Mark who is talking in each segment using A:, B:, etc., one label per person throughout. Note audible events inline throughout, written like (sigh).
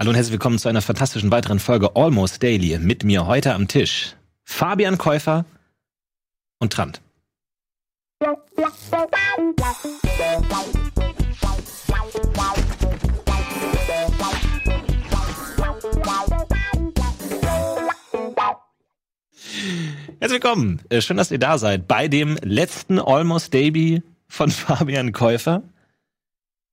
A: Hallo und herzlich willkommen zu einer fantastischen weiteren Folge Almost Daily. Mit mir heute am Tisch Fabian Käufer und Trant. Herzlich willkommen. Äh, Schön, dass ihr da seid bei dem letzten Almost Daily von (laughs) Fabian Käufer.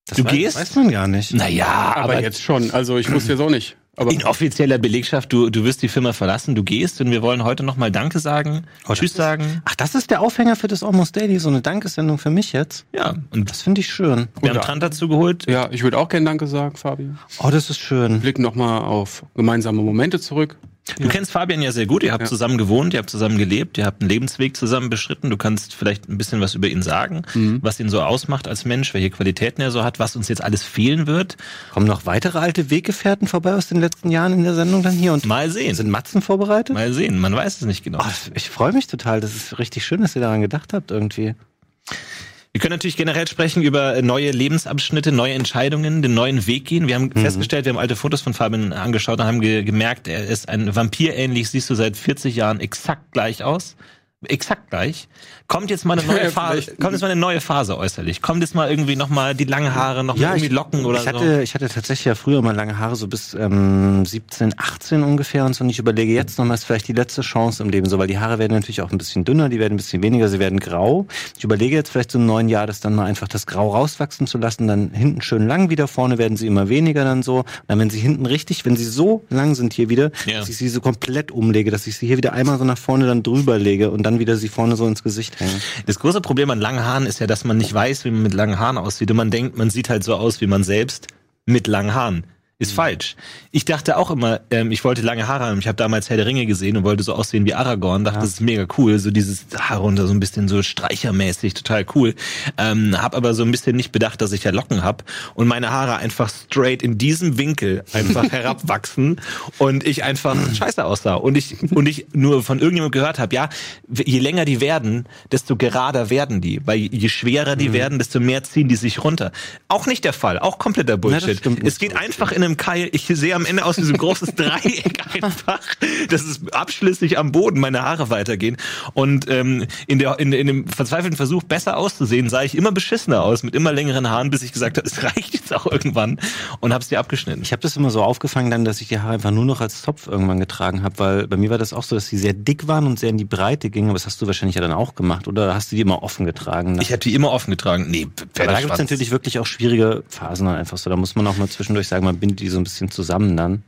B: Das
A: Du
B: weiß,
A: gehst?
B: Weiß man gar nicht.
A: Naja,
C: Aber,
A: aber,
C: jetzt schon. Also ich wusste jetzt auch nicht. Aber
A: in offizieller Belegschaft, du, du wirst die Firma verlassen, du gehst und wir wollen heute nochmal Danke sagen,
B: Oh,
A: Tschüss
B: ist-
A: sagen.
B: Ach, das ist der Aufhänger für das Almost Daily, so eine Dankesendung für mich jetzt.
A: Ja, und
B: Das finde ich schön.
A: wir haben Trant dazu geholt.
C: ja, ich würde auch gerne Danke sagen, Fabi.
B: Oh, das ist schön.
C: Blicken nochmal auf gemeinsame Momente zurück.
A: Du kennst Fabian ja sehr gut, ihr habt
C: Ja.
A: zusammen gewohnt, ihr habt zusammen gelebt, ihr habt einen Lebensweg zusammen beschritten. Du kannst vielleicht ein bisschen was über ihn sagen,
C: Mhm.
A: was ihn so ausmacht als Mensch, welche Qualitäten er so hat, was uns jetzt alles fehlen wird.
B: Kommen noch weitere alte Weggefährten vorbei aus den letzten Jahren in der Sendung dann hier und
A: Mal sehen.
B: sind Matzen vorbereitet?
A: Mal sehen, man weiß es nicht genau.
B: Oh, ich freue mich total. Das ist richtig schön, dass ihr daran gedacht habt irgendwie.
A: Wir können natürlich generell sprechen über neue Lebensabschnitte, neue Entscheidungen, den neuen Weg gehen. Wir haben festgestellt, wir haben alte Fotos von Fabian angeschaut und haben ge gemerkt, er ist ein Vampir ähnlich, siehst du seit 40 Jahren exakt gleich aus. Exakt gleich. Kommt jetzt mal eine neue (laughs)
C: Ja,
A: Phase, kommt jetzt mal eine neue Phase äußerlich. Kommt jetzt mal irgendwie noch mal die langen Haare, noch mal irgendwie
B: ich,
A: Locken oder
B: ich hatte, ich hatte tatsächlich ja früher mal lange Haare, so bis ähm, 17, 18 ungefähr und so. Und ich überlege jetzt nochmal, ist vielleicht die letzte Chance im Leben so, weil die Haare werden natürlich auch ein bisschen dünner, die werden ein bisschen weniger, sie werden grau. Ich überlege jetzt vielleicht so im neuen Jahr, das dann mal einfach das Grau rauswachsen zu lassen, dann hinten schön lang wieder, vorne werden sie immer weniger dann so. Und dann, wenn sie hinten richtig, wenn sie so lang sind hier wieder,
A: Ja.
B: dass ich sie so komplett umlege, dass ich sie hier wieder einmal so nach vorne dann drüber lege und dann wieder sie vorne so ins Gesicht
A: Das große Problem an langen Haaren ist ja, dass man nicht weiß, wie man mit langen Haaren aussieht. Und man denkt, man sieht halt so aus wie man selbst mit langen Haaren. Ist falsch. Ich dachte auch immer, ähm, ich wollte lange Haare haben. Ich habe damals Herr der Ringe gesehen und wollte so aussehen wie Aragorn. Dachte, das ist mega cool. So dieses Haar runter, so ein bisschen so streichermäßig, total cool. Ähm, hab aber so ein bisschen nicht bedacht, dass ich ja Locken hab und meine Haare einfach straight in diesem Winkel einfach (laughs) herabwachsen und ich einfach scheiße aussah. Und ich, und ich nur von irgendjemandem gehört habe, ja, je länger die werden, desto gerader werden die. Weil je schwerer
B: Mhm.
A: die werden, desto mehr ziehen die sich runter. Auch nicht der Fall, auch kompletter Bullshit.
B: nicht
A: es geht einfach in einem Keil, ich sehe am Ende aus wie so ein großes (laughs) Dreieck einfach, dass es abschließlich am Boden meine Haare weitergehen. Und ähm, in, der, in, in dem verzweifelten Versuch, besser auszusehen, sah ich immer beschissener aus, mit immer längeren Haaren, bis ich gesagt habe, es reicht jetzt auch irgendwann und hab's dir abgeschnitten.
B: Ich habe das immer so aufgefangen dann, dass ich die Haare einfach nur noch als Zopf irgendwann getragen habe, weil bei mir war das auch so, dass sie sehr dick waren und sehr in die Breite gingen. Aber das hast du wahrscheinlich ja dann auch gemacht, oder hast du die immer offen getragen? Ne?
A: Ich habe die immer offen getragen. Nee,
B: da
A: Pferdeschwanz.
B: gibt's natürlich wirklich auch schwierige Phasen dann einfach so. Da muss man auch mal zwischendurch sagen, man die so ein bisschen zusammen dann.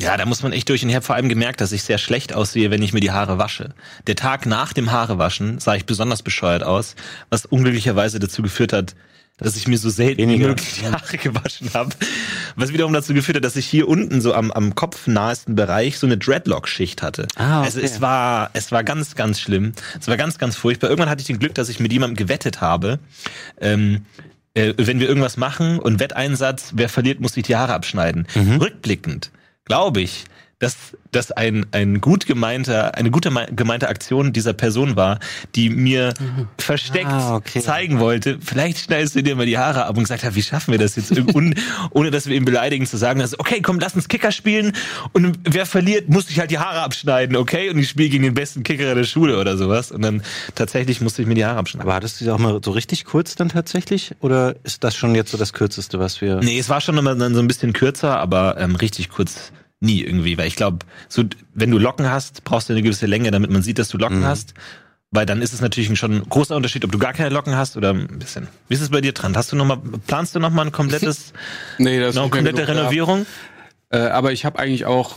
A: Ja, da muss man echt durch. Und ich habe vor allem gemerkt, dass ich sehr schlecht aussehe, wenn ich mir die Haare wasche. Der Tag nach dem Haarewaschen sah ich besonders bescheuert aus, was unglücklicherweise dazu geführt hat, dass ich mir so selten wie
B: Weniger.
A: möglich die (laughs) Haare gewaschen habe. Was wiederum dazu geführt hat, dass ich hier unten so am, am kopfnahesten Bereich so eine Dreadlock-Schicht hatte.
B: Ah, okay.
A: Also es war, es war ganz, ganz schlimm. Es war ganz, ganz furchtbar. Irgendwann hatte ich den Glück, dass ich mit jemandem gewettet habe. Ähm, äh, wenn wir irgendwas machen und Wetteinsatz, wer verliert, muss sich die Haare abschneiden.
B: Mhm.
A: Rückblickend glaube ich, dass das ein, ein gut gemeinter, eine gute mei- gemeinte Aktion dieser Person war, die mir versteckt
B: Ah, okay.
A: zeigen wollte, vielleicht schneidest du dir mal die Haare ab und gesagt hat, wie schaffen wir das jetzt, un, ohne dass wir ihn beleidigen, zu sagen, also, okay, komm, lass uns Kicker spielen und wer verliert, muss sich halt die Haare abschneiden, okay? Und ich spiele gegen den besten Kicker der Schule oder sowas und dann tatsächlich musste ich mir die Haare abschneiden.
B: Aber hattest du die auch mal so richtig kurz dann tatsächlich? Oder ist das schon jetzt so das Kürzeste, was wir...
A: Nee, es war schon immer dann so ein bisschen kürzer, aber ähm, richtig kurz nie irgendwie, weil ich glaube, so wenn du Locken hast, brauchst du eine gewisse Länge, damit man sieht, dass du Locken
B: Mhm.
A: hast. Weil dann ist es natürlich schon ein großer Unterschied, ob du gar keine Locken hast oder ein bisschen. Wie ist es bei dir dran? Hast du noch mal, planst du noch mal ein komplettes, (laughs)
C: Nee, das ist
A: noch eine komplette. Renovierung?
C: Äh, aber ich habe eigentlich auch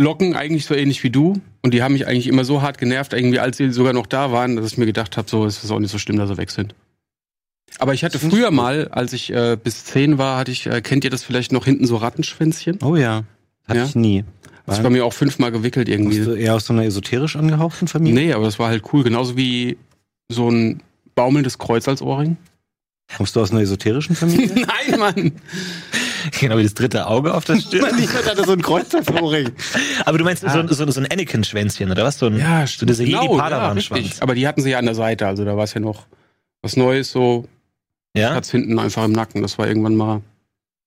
C: Locken eigentlich so ähnlich wie du. Und die haben mich eigentlich immer so hart genervt, irgendwie, als sie sogar noch da waren, dass ich mir gedacht habe, so ist es auch nicht so schlimm, dass sie weg sind. Aber ich hatte früher mal, als ich äh, bis zehn war, hatte ich, äh, kennt ihr das vielleicht noch hinten so Rattenschwänzchen?
B: Oh ja, hatte
C: Ja?
B: ich nie.
C: Das war mir auch fünfmal gewickelt irgendwie.
B: Kommst du eher aus so einer esoterisch angehauchten Familie?
C: Nee, aber das war halt cool. Genauso wie so ein baumelndes Kreuz als Ohrring.
B: Kommst du aus einer esoterischen Familie? (laughs)
C: Nein, Mann.
A: Genau wie das dritte Auge auf der (laughs) Stirn.
B: ich hatte so ein Kreuz auf dem Ohrring.
A: Aber du meinst so, so, so ein Anakin-Schwänzchen, oder was? So ein, so diese
C: Genau, ja,
A: Jedi-Padawan-Schwanz.
C: richtig. Aber die hatten sie ja an der Seite, also da war es ja noch was Neues, so
A: Ja?
C: hat's hinten einfach im Nacken. Das war irgendwann mal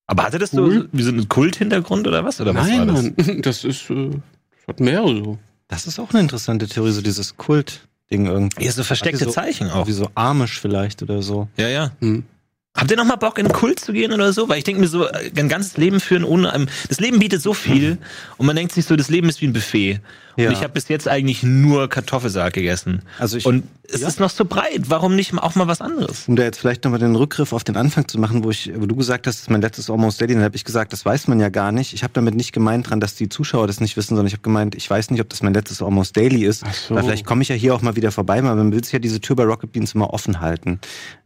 A: Aber hatte das
C: Cool.
A: so wie so einen Kulthintergrund oder was? Oder was
C: Nein,
A: war das?
C: Mann, (laughs) das ist, äh, das hat mehrere so.
B: Das ist auch eine interessante Theorie, so dieses Kult-Ding irgendwie.
A: Ja, so versteckte
B: so-
A: Zeichen auch.
B: Wie so Amish vielleicht oder so.
A: Ja, ja.
C: Hm.
A: Habt ihr noch mal Bock in einen Kult zu gehen oder so? Weil ich denke mir so, äh, ein ganzes Leben führen ohne einem. Das Leben bietet so viel und man denkt sich so, das Leben ist wie ein Buffet.
B: Ja.
A: Und ich habe bis jetzt eigentlich nur Kartoffelsalat gegessen.
B: Also ich,
A: Und es
B: Ja.
A: ist noch so breit. Warum nicht auch mal was anderes?
B: um da jetzt vielleicht nochmal den Rückgriff auf den Anfang zu machen, wo ich, wo du gesagt hast, das ist mein letztes Almost Daily, dann habe ich gesagt, das weiß man ja gar nicht. Ich habe damit nicht gemeint dran, dass die Zuschauer das nicht wissen, sondern ich habe gemeint, ich weiß nicht, ob das mein letztes Almost Daily ist.
C: Ach so.
B: Weil vielleicht komme ich ja hier auch mal wieder vorbei, weil man will sich ja diese Tür bei Rocket Beans immer offen halten.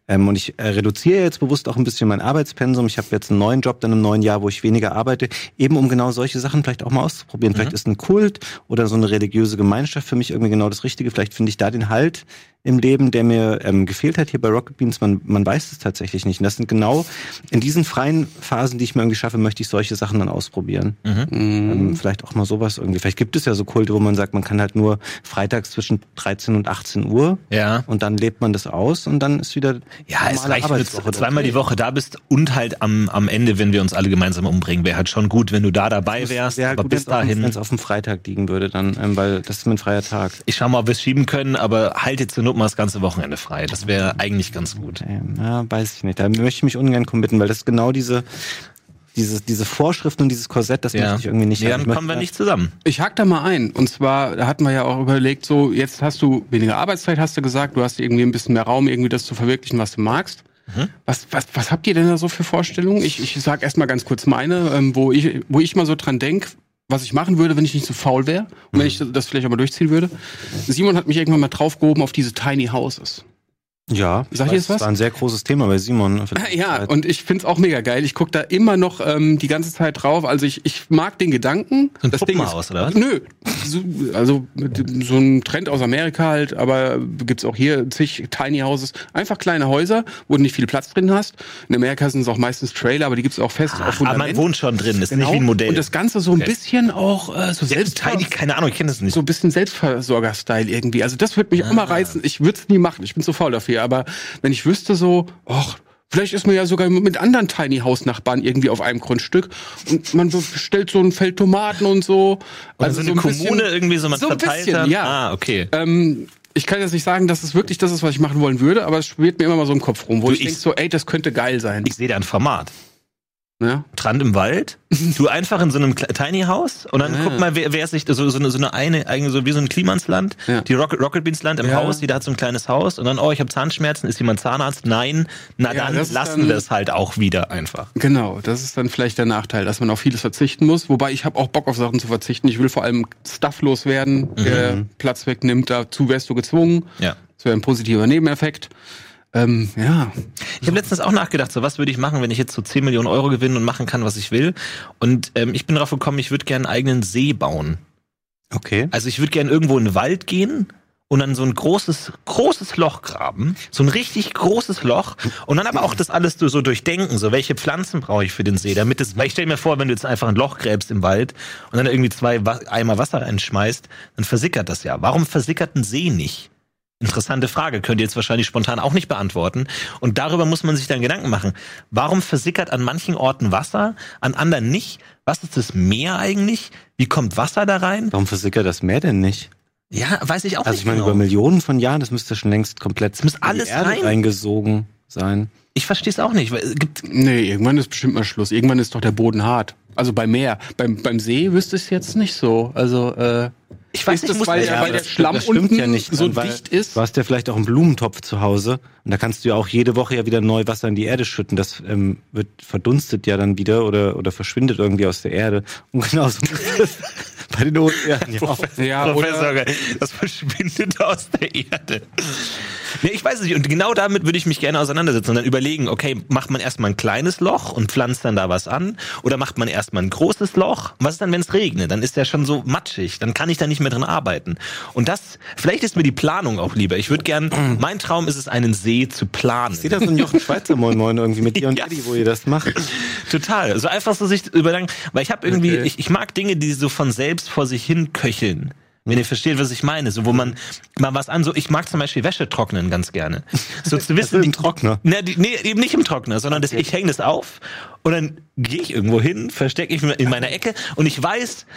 B: Ähm, und ich äh, reduziere jetzt bewusst auch ein bisschen mein Arbeitspensum. Ich habe jetzt einen neuen Job dann im neuen Jahr, wo ich weniger arbeite, eben um genau solche Sachen vielleicht auch mal auszuprobieren. Vielleicht ist ein Kult oder so eine religiöse Gemeinschaft für mich irgendwie genau das Richtige. Vielleicht finde ich da den Halt im Leben, der mir ähm, gefehlt hat hier bei Rocket Beans. Man, man weiß es tatsächlich nicht. Und das sind genau in diesen freien Phasen, die ich mir irgendwie schaffe, möchte ich solche Sachen dann ausprobieren.
C: Mhm.
B: Ähm, vielleicht auch mal sowas irgendwie. Vielleicht gibt es ja so Kulte, wo man sagt, man kann halt nur freitags zwischen 13 und 18 Uhr
A: Ja.
B: und dann lebt man das aus und dann ist wieder
A: Ja, es reicht, wenn du zweimal die Woche da bist und halt am, am Ende, wenn wir uns alle gemeinsam umbringen, wäre halt schon gut, wenn du da dabei wärst.
B: Ja,
A: aber
B: gut,
A: bis dahin,
B: wenn es auf dem Freitag liegen würde, dann, ähm, weil das ist mein freier Tag.
A: ich schau mal, ob wir es schieben können, aber halt jetzt zur Mal das ganze Wochenende frei. Das wäre eigentlich ganz gut.
B: Ähm, ja, weiß ich nicht. Da möchte ich mich ungern committen, weil das ist genau diese, diese, diese Vorschriften und dieses Korsett, das möchte ich irgendwie nicht
A: nee,
B: haben.
A: dann
B: Ich
A: kommen wir nicht zusammen.
C: Ich hack da mal ein. Und zwar, da hatten wir ja auch überlegt, so, jetzt hast du weniger Arbeitszeit, hast du gesagt, du hast irgendwie ein bisschen mehr Raum, irgendwie das zu verwirklichen, was du magst. Was, was, was habt ihr denn da so für Vorstellungen? Ich, ich sag erstmal ganz kurz meine, ähm, wo, ich, wo ich mal so dran denk, was ich machen würde, wenn ich nicht so faul wäre und wenn ich das vielleicht auch mal durchziehen würde. Simon hat mich irgendwann mal draufgehoben auf diese Tiny Houses.
B: Ja,
C: Sag ich
B: weiß,
C: jetzt was?
B: Das war ein sehr großes Thema bei Simon. (laughs)
C: Ja, und ich find's auch mega geil. Ich guck da immer noch ähm, die ganze Zeit drauf. Also ich, ich mag den Gedanken.
A: So ein
C: das Ding ist,
A: oder was?
C: Nö, so, also so ein Trend aus Amerika halt, aber gibt's auch hier zig Tiny Houses. Einfach kleine Häuser, wo du nicht viel Platz drin hast. In Amerika sind es auch meistens Trailer, aber die gibt's auch fest auf
A: Ach, aber man wohnt schon drin, ist
C: Genau.
A: nicht wie ein Modell.
C: Und das Ganze so ein
A: Okay.
C: bisschen auch äh, so selbst
A: Tiny, keine Ahnung, ich kenne das nicht.
C: so ein bisschen Selbstversorger-Style irgendwie. Also das würde mich
A: Ah.
C: mal reizen. Ich würde es nie machen. Ich bin zu faul dafür. Aber wenn ich wüsste so, ach, vielleicht ist man ja sogar mit anderen Tiny House Nachbarn irgendwie auf einem Grundstück und man bestellt so ein Feld Tomaten und so.
A: Oder so eine
C: ein
A: Kommune
C: bisschen-
A: irgendwie, so man
C: so ein
A: verteilt
C: bisschen,
A: hat.
C: ja.
A: Ah, okay.
C: Ähm, ich kann jetzt nicht sagen, dass es wirklich das ist, was ich machen wollen würde, aber es schwirrt mir immer mal so im Kopf rum, wo
A: Du,
C: ich,
A: ich-
C: denke so, ey, das könnte geil sein.
A: Ich sehe da ein Format.
C: Ja?
A: Strand im Wald, du einfach in so einem Tiny House und dann
C: Ah.
A: guck mal, wer, wer sich so, so eine, so eine eine, eigentlich so wie so ein Klimansland,
C: Ja.
A: die Rocket, Rocket Beans Land im
C: Ja.
A: Haus, jeder hat so ein kleines Haus und dann, oh, ich habe Zahnschmerzen, ist jemand Zahnarzt? Nein, na
C: Ja,
A: dann lassen
C: dann-
A: wir es halt auch wieder einfach.
C: Genau, das ist dann vielleicht der Nachteil, dass man auf vieles verzichten muss. Wobei ich habe auch Bock auf Sachen zu verzichten. Ich will vor allem Stuff loswerden, der Platz wegnimmt. Dazu wärst du gezwungen.
A: Ja.
C: Das wäre ein positiver Nebeneffekt. Ähm, ja,
A: Ich habe letztens auch nachgedacht, so was würde ich machen, wenn ich jetzt so 10 Millionen Euro gewinne und machen kann, was ich will. Und ähm, ich bin darauf gekommen, ich würde gerne einen eigenen See bauen.
B: Okay.
A: Also ich würde gerne irgendwo in den Wald gehen und dann so ein großes, großes Loch graben. So ein richtig großes Loch. Und dann aber auch das alles so durchdenken. So, welche Pflanzen brauche ich für den See? Damit es, weil ich stell mir vor, wenn du jetzt einfach ein Loch gräbst im Wald und dann irgendwie zwei Eimer Wasser reinschmeißt, dann versickert das ja. Warum versickert ein See nicht? Interessante Frage, könnt ihr jetzt wahrscheinlich spontan auch nicht beantworten. Und darüber muss man sich dann Gedanken machen. Warum versickert an manchen Orten Wasser, an anderen nicht? Was ist das Meer eigentlich? Wie kommt Wasser da rein?
B: Warum versickert das Meer denn nicht?
A: Ja, weiß ich auch
B: Also
A: nicht
B: ich meine,
A: genau.
B: über Millionen von Jahren, das müsste schon längst komplett die
A: alles
B: Erde
A: rein.
B: reingesogen sein.
A: Ich verstehe es auch nicht. weil es gibt,
C: nee, irgendwann ist bestimmt mal Schluss. Irgendwann ist doch der Boden hart. Also beim Meer. Beim, beim See wüsste ich es jetzt nicht so. Also, äh,
A: ich weiß
C: ist
A: nicht,
C: das, weil,
B: Ja,
C: weil der Schlamm unten
B: ja nicht,
C: so
B: weil
C: dicht ist?
B: Du hast ja vielleicht auch einen Blumentopf zu Hause und da kannst du ja auch jede Woche ja wieder neu Wasser in die Erde schütten. Das ähm, wird verdunstet ja dann wieder oder, oder verschwindet irgendwie aus der Erde. Und genauso (laughs) muss das bei den Ozeanen ja auch. (laughs)
C: Ja,
A: Professor, das verschwindet aus der Erde. Nee, ich weiß es nicht. Und genau damit würde ich mich gerne auseinandersetzen und dann überlegen, okay, macht man erstmal ein kleines Loch und pflanzt dann da was an? Oder macht man erstmal ein großes Loch? Und was ist dann, wenn es regnet? Dann ist der schon so matschig. Dann kann ich da nicht mehr drin arbeiten. Und das, vielleicht ist mir die Planung auch lieber. Ich würde gern, mein Traum ist es, einen See zu planen.
B: Seht ihr so ein Jochen Schweizer Moin Moin irgendwie mit dir und (laughs)
A: Ja.
B: Eddie, wo ihr das macht?
A: Total. So einfach so sich überdenken. Weil ich habe irgendwie,
C: Okay.
A: ich, ich mag Dinge, die so von selbst vor sich hin köcheln. Wenn ihr versteht, was ich meine. So, wo man mal was an, so, ich mag zum Beispiel Wäsche trocknen ganz gerne. So zu (laughs) wissen,
B: im Trockner.
A: Ne, nee, eben nicht im Trockner, sondern das, ich hänge das auf und dann gehe ich irgendwo hin, verstecke ich mich in meiner Ecke und ich weiß,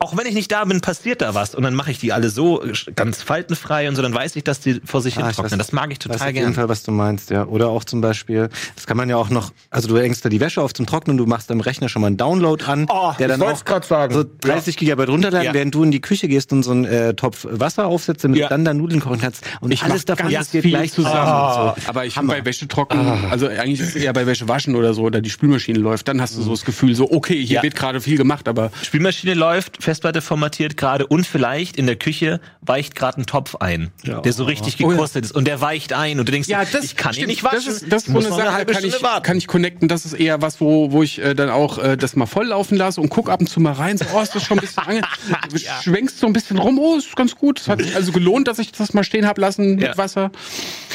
A: auch wenn ich nicht da bin, passiert da was und dann mache ich die alle so ganz faltenfrei und so, dann weiß ich, dass die vor sich
B: Ah,
A: hin trocknen.
B: weiß-
A: Das mag ich total
B: auf jeden
A: gerne.
B: Fall, was du meinst, ja. Oder auch zum Beispiel, das kann man ja auch noch, also du hängst da die Wäsche auf zum Trocknen, du machst am Rechner schon mal einen Download an,
A: Oh,
B: der dann auch
A: sagen.
B: so 30 Gigabyte runterladen,
A: Ja.
B: während du in die Küche gehst und so einen äh, Topf Wasser aufsetzt, damit
A: Ja.
B: du dann da Nudeln kochen kannst. Und
C: Ich
B: alles davon
C: ganz
B: passiert
C: viel
B: gleich
C: zusammen.
B: zusammen. und so.
C: Aber ich finde bei Wäsche trocken, also eigentlich ist es eher bei Wäsche waschen oder so, oder die Spülmaschine läuft, dann hast du so das Gefühl, so, okay, hier
A: Ja.
C: wird gerade viel gemacht, aber
A: Spülmaschine läuft, Festplatte formatiert gerade und vielleicht in der Küche weicht gerade ein Topf ein,
B: Ja.
A: der so richtig
C: Oh ja.
A: gekostet ist und der weicht ein und du denkst,
C: Ja, das
A: ich kann ihn
C: stimmt.
A: nicht waschen.
C: Das ist, das ist so eine Sache, kann ich,
A: warten.
C: kann ich connecten. Das ist eher was, wo, wo ich äh, dann auch äh, das mal voll laufen lasse und guck ab und zu mal rein. So, oh, ist das schon ein bisschen ange... (laughs) Du Schwenkst so ein bisschen rum. Oh, ist ganz gut. Es hat sich also gelohnt, dass ich das mal stehen hab lassen mit
A: Ja.
C: Wasser.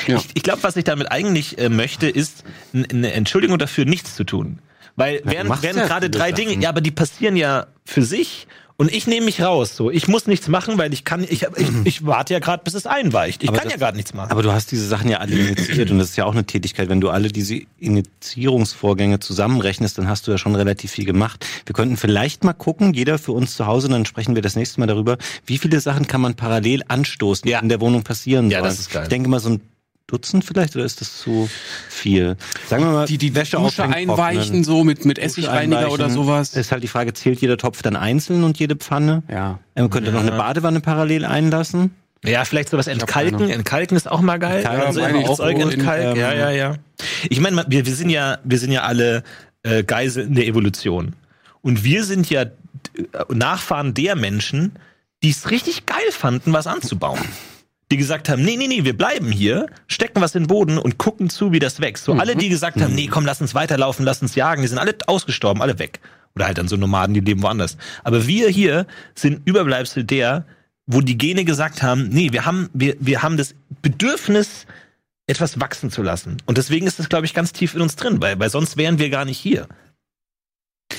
C: Ja.
A: Ich, ich glaube, was ich damit eigentlich äh, möchte, ist eine Entschuldigung dafür, nichts zu tun. Weil während,
B: machst
A: während
B: ja
A: gerade drei
B: Sachen.
A: Dinge, ja, aber die passieren ja für sich und ich nehme mich raus. So, ich muss nichts machen, weil ich kann, ich, ich, (clears throat) ich warte ja gerade, bis es einweicht. Ich
B: Aber
A: kann
B: das-
A: ja gerade nichts machen.
B: Aber du hast diese Sachen ja alle initiiert und das ist ja auch eine Tätigkeit. Wenn du alle diese Initiierungsvorgänge zusammenrechnest, dann hast du ja schon relativ viel gemacht. Wir könnten vielleicht mal gucken, jeder für uns zu Hause, dann sprechen wir das nächste Mal darüber, wie viele Sachen kann man parallel anstoßen, die
A: Ja.
B: in der Wohnung passieren
A: Ja,
B: sollen.
A: das ist geil.
B: Ich denke mal so ein Dutzend vielleicht oder ist das zu viel? Sagen wir mal,
C: Die, die
B: Wäsche
C: Dusche
B: aufhängen,
C: einweichen,
B: trocknen.
C: so mit, mit Essigreiniger oder sowas.
B: Ist halt die Frage, zählt jeder Topf dann einzeln und jede Pfanne?
C: Ja.
B: Man könnte noch eine Badewanne parallel einlassen.
A: Ja, vielleicht sowas entkalken. Entkalken ist auch mal geil.
B: Entkalken
A: also
C: meine
A: immer
C: ich
A: auch Zeug
C: so in,
A: entkalken.
B: ähm,
A: ja, ja, ja. Ich meine, wir, wir sind ja, wir sind ja alle äh, Geiseln der Evolution. Und wir sind ja äh, Nachfahren der Menschen, die es richtig geil fanden, was anzubauen. Die gesagt haben, nee, nee, nee, wir bleiben hier, stecken was in den Boden und gucken zu, wie das wächst. So alle, die gesagt haben, nee, komm, lass uns weiterlaufen, lass uns jagen, die sind alle ausgestorben, alle weg. Oder halt dann so Nomaden, die leben woanders. Aber wir hier sind Überbleibsel der, wo die Gene gesagt haben, nee, wir haben, wir, wir haben das Bedürfnis, etwas wachsen zu lassen. Und deswegen ist das, glaube ich, ganz tief in uns drin, weil, weil sonst wären wir gar nicht hier.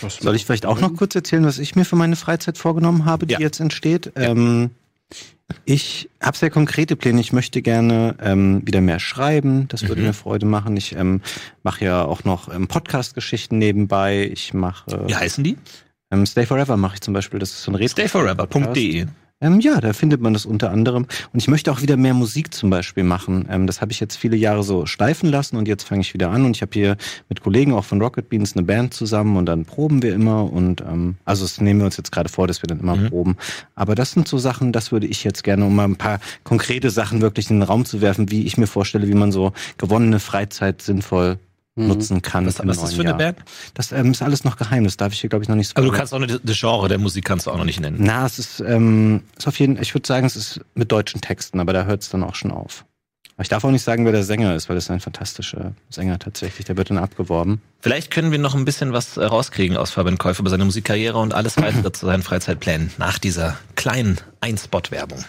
B: Soll ich vielleicht auch noch kurz erzählen, was ich mir für meine Freizeit vorgenommen habe, die
A: Ja.
B: jetzt entsteht? Ähm, ich habe sehr konkrete Pläne. Ich möchte gerne ähm, wieder mehr schreiben. Das würde
A: Mhm.
B: mir Freude machen. Ich ähm, mache ja auch noch ähm, Podcast-Geschichten nebenbei. Ich mache
A: Wie heißen die?
B: ähm, Stay Forever mache ich zum Beispiel. Das ist so ein Retro.
A: Stayforever.de.
B: Ähm, ja, da findet man das unter anderem. Und ich möchte auch wieder mehr Musik zum Beispiel machen. Ähm, das habe ich jetzt viele Jahre so schleifen lassen und jetzt fange ich wieder an. Und ich habe hier mit Kollegen auch von Rocket Beans eine Band zusammen und dann proben wir immer. Und ähm, also das nehmen wir uns jetzt gerade vor, dass wir dann immer
A: Mhm.
B: proben. Aber das sind so Sachen, das würde ich jetzt gerne, um mal ein paar konkrete Sachen wirklich in den Raum zu werfen, wie ich mir vorstelle, wie man so gewonnene Freizeit sinnvoll nutzen kann.
A: Was, was ist das für eine
B: Jahr.
A: Band?
B: Das ähm, ist alles noch geheim. Das darf ich hier, glaube ich, noch nicht so
A: Also du kannst auch nicht, das Genre der Musik kannst du auch noch nicht nennen.
B: na, es ist, ähm, ist auf jeden ich würde sagen, es ist mit deutschen Texten, aber da hört es dann auch schon auf. Aber ich darf auch nicht sagen, wer der Sänger ist, weil das ist ein fantastischer Sänger tatsächlich. Der wird dann abgeworben.
A: Vielleicht können wir noch ein bisschen was äh, rauskriegen aus Fabian Käufer über seine Musikkarriere und alles weitere zu seinen Freizeitplänen nach dieser kleinen Einspot-Werbung.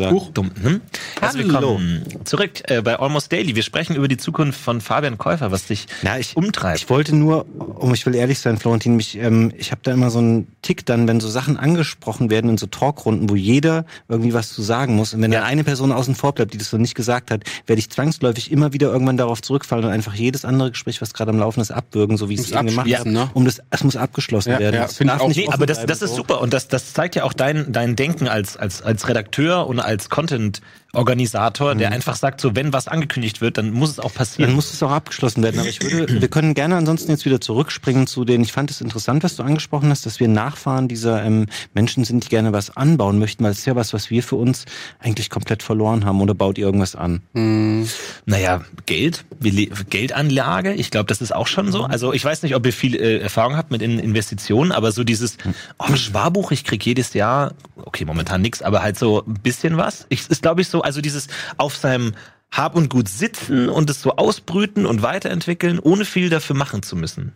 A: Huch, dumm. Hm? Herzlich
B: Hallo.
A: willkommen zurück äh, bei Almost Daily. Wir sprechen über die Zukunft von Fabian Käufer, was dich
B: Na, ich,
A: umtreibt.
B: ich wollte nur, um ich will ehrlich sein, Florentin, mich, ähm, ich habe da immer so einen Tick dann, wenn so Sachen angesprochen werden in so Talkrunden, wo jeder irgendwie was zu sagen muss. Und wenn
A: Ja.
B: dann eine Person außen vor bleibt, die das so nicht gesagt hat, werde ich zwangsläufig immer wieder irgendwann darauf zurückfallen und einfach jedes andere Gespräch, was gerade am Laufen ist, abwürgen, so wie ich es eben gemacht habe.
C: ne?
B: Um das, es muss abgeschlossen
C: Ja,
B: werden.
C: ja, ich
B: darf
C: auch.
B: nicht
A: Nee, aber das, das ist super und das, das zeigt ja auch dein, dein Denken als, als, als Redakteur und als Content Organisator, der einfach sagt, so wenn was angekündigt wird, dann muss es auch passieren.
B: Dann muss es auch abgeschlossen werden. Aber ich würde, (clears throat) wir können gerne ansonsten jetzt wieder zurückspringen zu den, ich fand es interessant, was du angesprochen hast, dass wir Nachfahren dieser ähm, Menschen sind, die gerne was anbauen möchten, weil es ist ja was, was wir für uns eigentlich komplett verloren haben. Oder baut ihr irgendwas an?
C: Hm.
A: Naja, Geld, Geldanlage, ich glaube, das ist auch schon so. Also ich weiß nicht, ob ihr viel äh, Erfahrung habt mit in Investitionen, aber so dieses oh, Sparbuch, ich krieg jedes Jahr, okay, momentan nix, aber halt so ein bisschen was. Ich, ist, glaube ich, so, also dieses auf seinem Hab und Gut sitzen und es so ausbrüten und weiterentwickeln, ohne viel dafür machen zu müssen.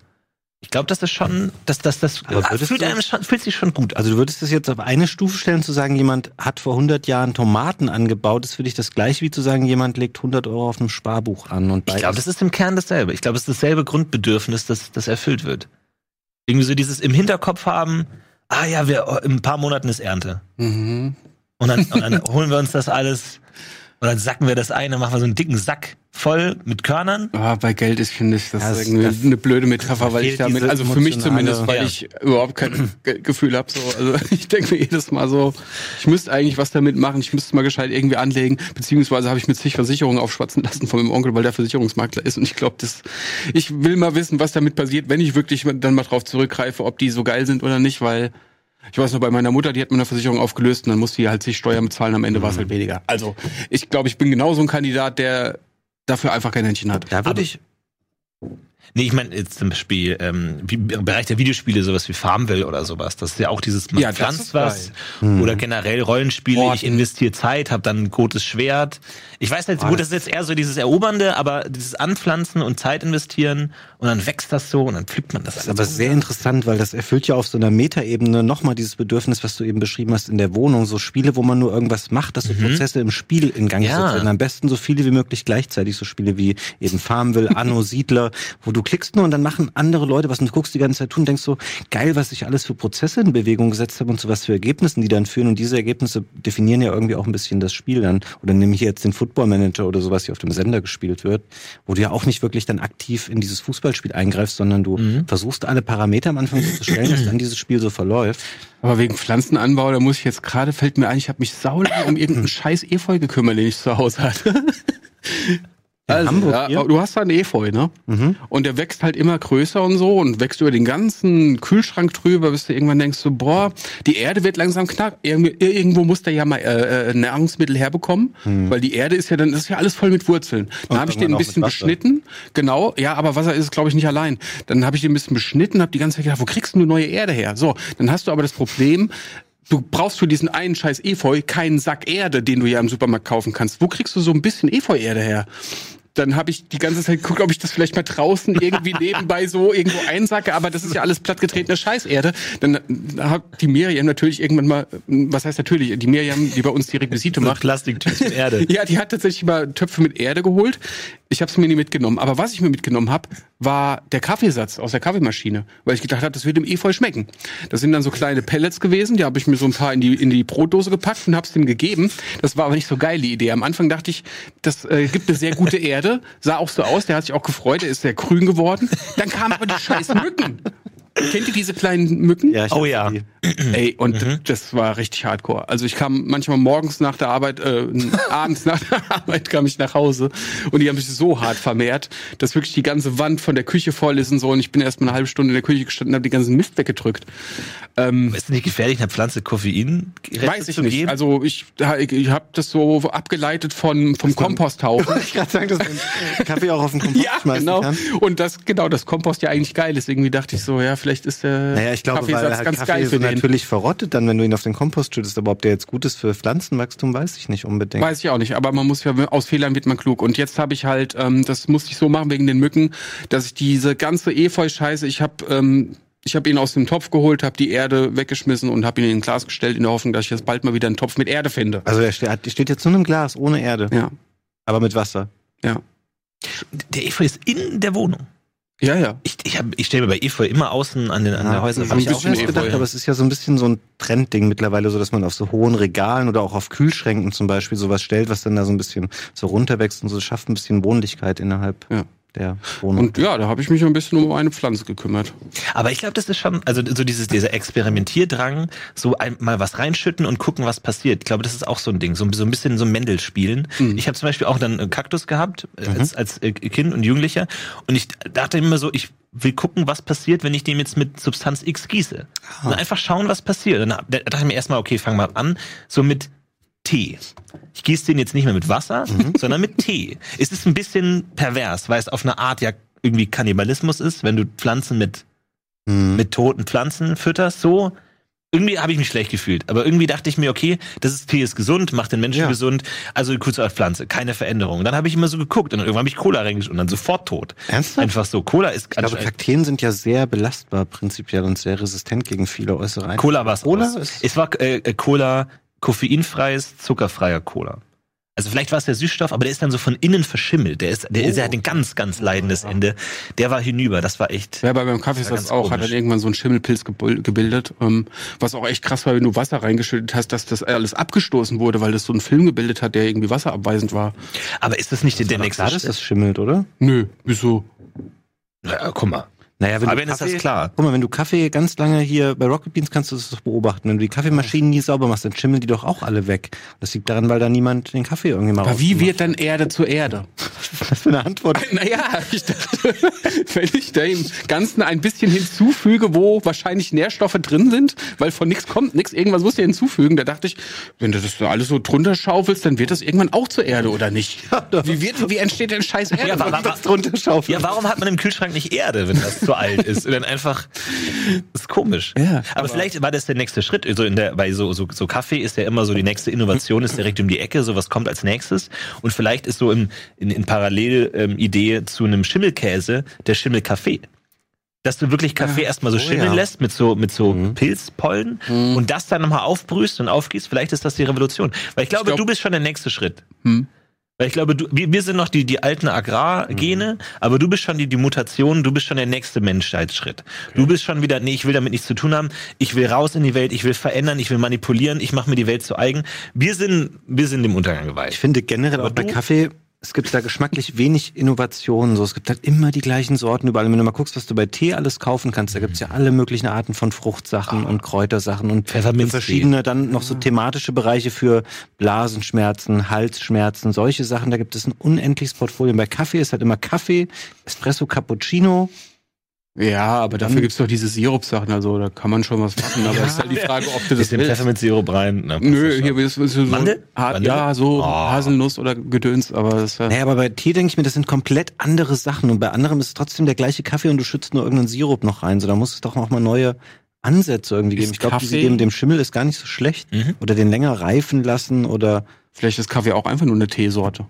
A: Ich glaube, das ist schon, das, das, das fühlt, einem schon, fühlt sich schon gut.
B: Also du würdest das jetzt auf eine Stufe stellen, zu sagen, jemand hat vor 100 Jahren Tomaten angebaut, ist für dich das gleiche wie zu sagen, jemand legt 100 Euro auf einem Sparbuch an und
A: Ich glaube, das ist im Kern dasselbe. Ich glaube, es ist dasselbe Grundbedürfnis, das, das erfüllt wird. Irgendwie so dieses im Hinterkopf haben, ah ja, wir, in ein paar Monaten ist Ernte.
C: Mhm.
A: Und dann, und dann holen wir uns das alles und dann sacken wir das ein, dann machen wir so einen dicken Sack voll mit Körnern.
C: Ah, bei Geld ist, finde ich, das,
B: das-
C: irgendwie
B: das-
C: eine blöde Metapher, weil ich damit, also für mich zumindest, weil
A: Ja.
C: ich überhaupt kein (clears throat) Ge- Gefühl habe. So. Also (laughs) ich denke mir jedes Mal so, ich müsste eigentlich was damit machen, ich müsste mal gescheit irgendwie anlegen, beziehungsweise habe ich mit zig Versicherungen aufschwatzen lassen von meinem Onkel, weil der Versicherungsmakler ist. Und ich glaube, das, ich will mal wissen, was damit passiert, wenn ich wirklich dann mal drauf zurückgreife, ob die so geil sind oder nicht, weil ich weiß noch, bei meiner Mutter, die hat mir eine Versicherung aufgelöst und dann musste die halt sich Steuern bezahlen, am Ende war es halt weniger. Also ich glaube, ich bin genauso ein Kandidat, der dafür einfach kein Händchen hat.
B: Da würde
A: Aber-
B: ich,
A: Nee, ich meine jetzt zum Beispiel ähm, wie, im Bereich der Videospiele sowas wie Farmville oder sowas. Das ist ja auch dieses, man
C: Ja,
A: pflanzt was.
B: geil.
A: Oder generell Rollenspiele, ich
C: Orten.
A: investiere Zeit, habe dann ein gutes Schwert. Ich weiß nicht,
B: Ah,
A: gut, das ist jetzt eher so dieses Erobernde, aber dieses Anpflanzen und Zeit investieren und dann wächst das so und dann pflückt man das.
B: Das ist aber sehr interessant, weil das erfüllt ja auf so einer Metaebene nochmal dieses Bedürfnis, was du eben beschrieben hast in der Wohnung. So Spiele, wo man nur irgendwas macht, dass so Prozesse im Spiel in Gang
A: Ja.
B: werden. Am besten so viele wie möglich gleichzeitig. So Spiele wie eben Farmville, Anno, (laughs) Siedler, wo du klickst nur und dann machen andere Leute was und du guckst die ganze Zeit tun und denkst so, geil, was ich alles für Prozesse in Bewegung gesetzt habe und zu was für Ergebnissen die dann führen. Und diese Ergebnisse definieren ja irgendwie auch ein bisschen das Spiel dann. Oder nehme ich jetzt den Football Manager oder so, was hier auf dem Sender gespielt wird, wo du ja auch nicht wirklich dann aktiv in dieses Fußballspiel eingreifst, sondern du versuchst alle Parameter am Anfang so zu stellen, dass (clears throat) dann dieses Spiel so verläuft.
C: Aber wegen Pflanzenanbau, da muss ich jetzt gerade, fällt mir ein, ich habe mich saulang um irgendeinen (clears throat) scheiß Efeu gekümmert, den ich zu Hause hatte. Also,
B: Hamburg
C: ja, du hast da einen Efeu, ne? Und der wächst halt immer größer und so und wächst über den ganzen Kühlschrank drüber, bis du irgendwann denkst so, boah, die Erde wird langsam knapp. Irgendwo muss der ja mal äh, äh, Nahrungsmittel herbekommen, weil die Erde ist ja dann, das ist ja alles voll mit Wurzeln. Dann habe ich den ein bisschen beschnitten, genau, ja, aber Wasser ist es, glaube ich, nicht allein. Dann habe ich den ein bisschen beschnitten, habe die ganze Zeit gedacht, wo kriegst du neue Erde her? So, dann hast du aber das Problem, Du brauchst für diesen einen scheiß Efeu keinen Sack Erde, den du ja im Supermarkt kaufen kannst. Wo kriegst du so ein bisschen Efeu-Erde her? Dann habe ich die ganze Zeit geguckt, ob ich das vielleicht mal draußen irgendwie (laughs) nebenbei so irgendwo einsacke, aber das ist ja alles plattgetretene Scheißerde. Dann hat die Miriam natürlich irgendwann mal, was heißt natürlich, die Miriam, die bei uns die Requisite macht,
A: Plastiktüten Erde. (laughs)
C: ja, die hat tatsächlich mal Töpfe mit Erde geholt. Ich habe es mir nie mitgenommen. Aber was ich mir mitgenommen habe, war der Kaffeesatz aus der Kaffeemaschine, weil ich gedacht habe, das wird dem Efeu schmecken. Das sind dann so kleine Pellets gewesen, die habe ich mir so ein paar in die in die Brotdose gepackt und habe es dem gegeben. Das war aber nicht so geil die Idee. Am Anfang dachte ich, das äh, gibt eine sehr gute Erde, sah auch so aus. Der hat sich auch gefreut, der ist sehr grün geworden. Dann kamen aber die scheiß Mücken. Kennt ihr diese kleinen Mücken?
B: Ja, ich
A: Oh
B: hab
A: ja.
B: die- (clears throat)
C: Ey, und das war richtig hardcore. Also ich kam manchmal morgens nach der Arbeit, äh, (laughs) abends nach der Arbeit kam ich nach Hause und die haben sich so hart vermehrt, dass wirklich die ganze Wand von der Küche voll ist und so. Und ich bin erst mal eine halbe Stunde in der Küche gestanden und habe die ganzen Mist weggedrückt. Ähm,
A: Ist nicht gefährlich, einer Pflanze Koffein
C: weiß ich
A: zu
C: nicht.
A: geben?
C: Also ich, ich, ich habe das so abgeleitet von vom Komposthaufen. (laughs)
B: Ich gerade sagen, dass man (laughs) Kaffee auch auf den Kompost
C: Ja,
B: schmeißen
C: genau.
B: kann.
C: Und das, genau, das Kompost ja eigentlich geil ist. Irgendwie dachte ich so, ja, vielleicht ist der
B: Naja, ich glaube, weil
C: Kaffeesatz
B: halt
C: ganz
B: Kaffee
C: geil
B: so
C: für den.
B: natürlich verrottet dann, wenn du ihn auf den Kompost schüttest. Aber ob der jetzt gut ist für Pflanzenwachstum, weiß ich nicht unbedingt.
C: Weiß ich auch nicht, aber man muss ja, aus Fehlern wird man klug. Und jetzt habe ich halt, ähm, das musste ich so machen wegen den Mücken, dass ich diese ganze Efeu-Scheiße, ich habe ähm, ich habe ihn aus dem Topf geholt, habe die Erde weggeschmissen und habe ihn in ein Glas gestellt, in der Hoffnung, dass ich jetzt bald mal wieder einen Topf mit Erde finde.
B: Also er steht, steht jetzt nur in einem Glas, ohne Erde,
C: Ja,
B: aber mit Wasser.
C: ja.
A: Der Efeu ist in der Wohnung.
C: Ja, ja.
A: Ich, ich, hab, ich stelle mir bei Efeu immer außen an, den, an der Häuser.
C: so
B: Habe
C: ein
B: ich auch erst gedacht,
C: ja.
B: aber es ist ja so ein bisschen so ein Trendding mittlerweile, so dass man auf so hohen Regalen oder auch auf Kühlschränken zum Beispiel sowas stellt, was dann da so ein bisschen so runterwächst und so schafft ein bisschen Wohnlichkeit innerhalb
C: Ja.
B: Der Wohnung.
C: Und ja, da habe ich mich ein bisschen um eine Pflanze gekümmert.
A: Aber ich glaube, das ist schon, also so dieses, dieser Experimentierdrang, so ein, mal was reinschütten und gucken, was passiert. Ich glaube, das ist auch so ein Ding, so, so ein bisschen so Mendel spielen.
C: Mhm.
A: Ich habe zum Beispiel auch dann einen Kaktus gehabt, äh, als, als äh, Kind und Jugendlicher. Und ich dachte immer so, ich will gucken, was passiert, wenn ich dem jetzt mit Substanz X gieße. Und einfach schauen, was passiert. Und dann da dachte ich mir erstmal, okay, fang mal an, so mit Tee. Ich gieße den jetzt nicht mehr mit Wasser, sondern mit Tee. Es ist ein bisschen pervers, weil es auf eine Art ja irgendwie Kannibalismus ist, wenn du Pflanzen mit,
B: Hm.
A: mit toten Pflanzen fütterst, so. Irgendwie habe ich mich schlecht gefühlt, aber irgendwie dachte ich mir, okay, das ist Tee ist gesund, macht den Menschen
B: Ja.
A: gesund, also kurz als Pflanze, keine Veränderung. Und dann habe ich immer so geguckt und dann irgendwann habe ich Cola reingeschüttet und dann sofort tot.
B: Ernsthaft?
A: Einfach so, Cola ist
B: Ich glaube, Kakteen sind ja sehr belastbar prinzipiell und sehr resistent gegen viele äußere Einflüsse.
A: Cola war es
B: Cola ist-
A: Es war äh, äh, Cola, koffeinfreies, zuckerfreier Cola. Also vielleicht war es der Süßstoff, aber der ist dann so von innen verschimmelt. Der ist, der, ist, der hat ein ganz, ganz leidendes Ende. Der war hinüber. Das war echt.
C: Ja, bei beim Kaffee ist
A: Ja,
C: das auch, hat
A: komisch.
C: dann irgendwann so ein Schimmelpilz gebildet, ähm, was auch echt krass war, wenn du Wasser reingeschüttet hast, dass das alles abgestoßen wurde, weil das so einen Film gebildet hat, der irgendwie wasserabweisend war.
A: Aber ist das nicht der, der
B: War doch
A: nächste
B: klar, dass
A: Schritt?
B: das schimmelt, oder?
C: Nö, wieso?
A: Ja, guck mal.
B: Naja, wenn
A: Fabian,
B: du
A: ist
B: Kaffee,
A: das klar.
B: Guck mal, wenn du Kaffee ganz lange hier bei Rocket Beans kannst du das doch beobachten. Wenn du die Kaffeemaschinen nie sauber machst, dann schimmeln die doch auch alle weg. Das liegt daran, weil da niemand den Kaffee irgendwie mal
C: Aber wie wird dann Erde zu Erde? (laughs)
B: Was für eine Antwort? (laughs)
C: Naja, ich dachte, (laughs) wenn ich dem Ganzen ein bisschen hinzufüge, wo wahrscheinlich Nährstoffe drin sind, weil von nichts kommt nichts, irgendwas muss ja hinzufügen, da dachte ich, wenn du das da alles so drunter schaufelst, dann wird das irgendwann auch zur Erde, oder nicht? Wie, wird, wie entsteht denn scheiß Erde?
A: Ja, wa- wa-
B: Was drunter schaufeln.
A: Ja, warum hat man im Kühlschrank nicht Erde, wenn das zu alt ist? Und dann einfach, das ist komisch.
B: Ja,
A: aber, vielleicht war das der nächste Schritt. So in der, bei so, so, so Kaffee ist ja immer so die nächste Innovation ist direkt um die Ecke. So was kommt als nächstes. Und vielleicht ist so in, in, in Parallel-Idee zu einem Schimmelkäse der Schimmelkaffee. Dass du wirklich Kaffee erstmal so
B: oh
A: schimmeln
B: ja.
A: lässt mit so, mit so
B: Mhm.
A: Pilzpollen und das dann nochmal aufbrühst und aufgießt. Vielleicht ist das die Revolution. Weil ich glaube,
C: glaub-
A: du bist schon der nächste Schritt.
C: Hm.
A: Weil ich glaube, du, wir, sind noch die, die alten Agrargene, aber du bist schon die, die Mutation, du bist schon der nächste Menschheitsschritt. Du bist schon wieder, nee, ich will damit nichts zu tun haben, ich will raus in die Welt, ich will verändern, ich will manipulieren, ich mache mir die Welt zu eigen. Wir sind, wir sind dem Untergang
B: Ich
A: geweiht.
B: finde generell
A: Aber
B: auch bei Kaffee, es gibt da geschmacklich wenig Innovationen. So, es gibt halt immer die gleichen Sorten überall. Wenn du mal guckst, was du bei Tee alles kaufen kannst, da gibt's ja alle möglichen Arten von Fruchtsachen und Kräutersachen und verschiedene dann noch so thematische Bereiche für Blasenschmerzen, Halsschmerzen, solche Sachen. Da gibt es ein unendliches Portfolio. Bei Kaffee ist halt immer Kaffee, Espresso, Cappuccino.
C: Ja, aber dafür gibt's doch diese Sirup-Sachen, also da kann man schon was machen. Aber es ist halt die Frage, ob du das willst.
A: Pfefferminzsirup rein. Na,
C: Nö,
A: passt
C: hier ist, ist so
A: Mandel? Mandel?
C: Ja, so
A: Oh.
C: Haselnuss oder Gedöns, aber das ist ja.
B: Naja, aber bei Tee denke ich mir, das sind komplett andere Sachen. Und bei anderem ist es trotzdem der gleiche Kaffee und du schützt nur irgendeinen Sirup noch rein. So, da muss es doch auch mal neue Ansätze irgendwie
C: Ist
B: geben. Ich glaube, diese mit dem Schimmel ist gar nicht so schlecht.
A: Mhm.
B: Oder den länger reifen lassen oder.
C: Vielleicht ist Kaffee auch einfach nur eine Teesorte.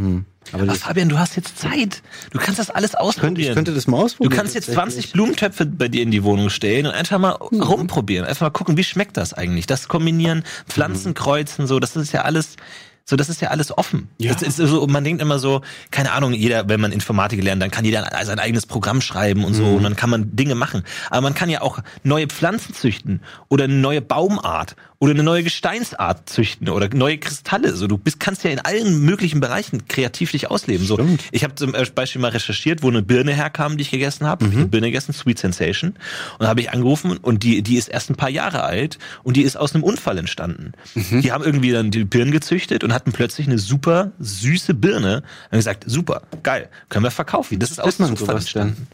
B: Hm. Aber das,
A: Fabian, du hast jetzt Zeit. Du kannst das alles
B: ich, könnte,
A: ausprobieren.
B: ich könnte das mal
A: Du
B: ausprobieren.
A: kannst jetzt
B: tatsächlich.
A: 20 Blumentöpfe bei dir in die Wohnung stellen und einfach mal rumprobieren. Einfach mal gucken, wie schmeckt das eigentlich? Das kombinieren, Pflanzen kreuzen, so, das ist ja alles, so, das ist ja alles offen.
C: Ja.
A: Das ist so, man denkt immer so, keine Ahnung, jeder, wenn man Informatik lernt, dann kann jeder sein eigenes Programm schreiben und so, und dann kann man Dinge machen. Aber man kann ja auch neue Pflanzen züchten oder eine neue Baumart oder eine neue Gesteinsart züchten oder neue Kristalle. So, du bist, kannst ja in allen möglichen Bereichen kreativ dich ausleben. So,
B: Stimmt.
A: ich habe zum Beispiel mal recherchiert, wo eine Birne herkam, die ich gegessen habe. Ich hab eine Birne gegessen, Sweet Sensation. Und habe ich angerufen und die, die ist erst ein paar Jahre alt und die ist aus einem Unfall entstanden. Die haben irgendwie dann die Birnen gezüchtet und hatten plötzlich eine super süße Birne. Haben gesagt, super, geil, können wir verkaufen. Das ist aus einem Unfall entstanden.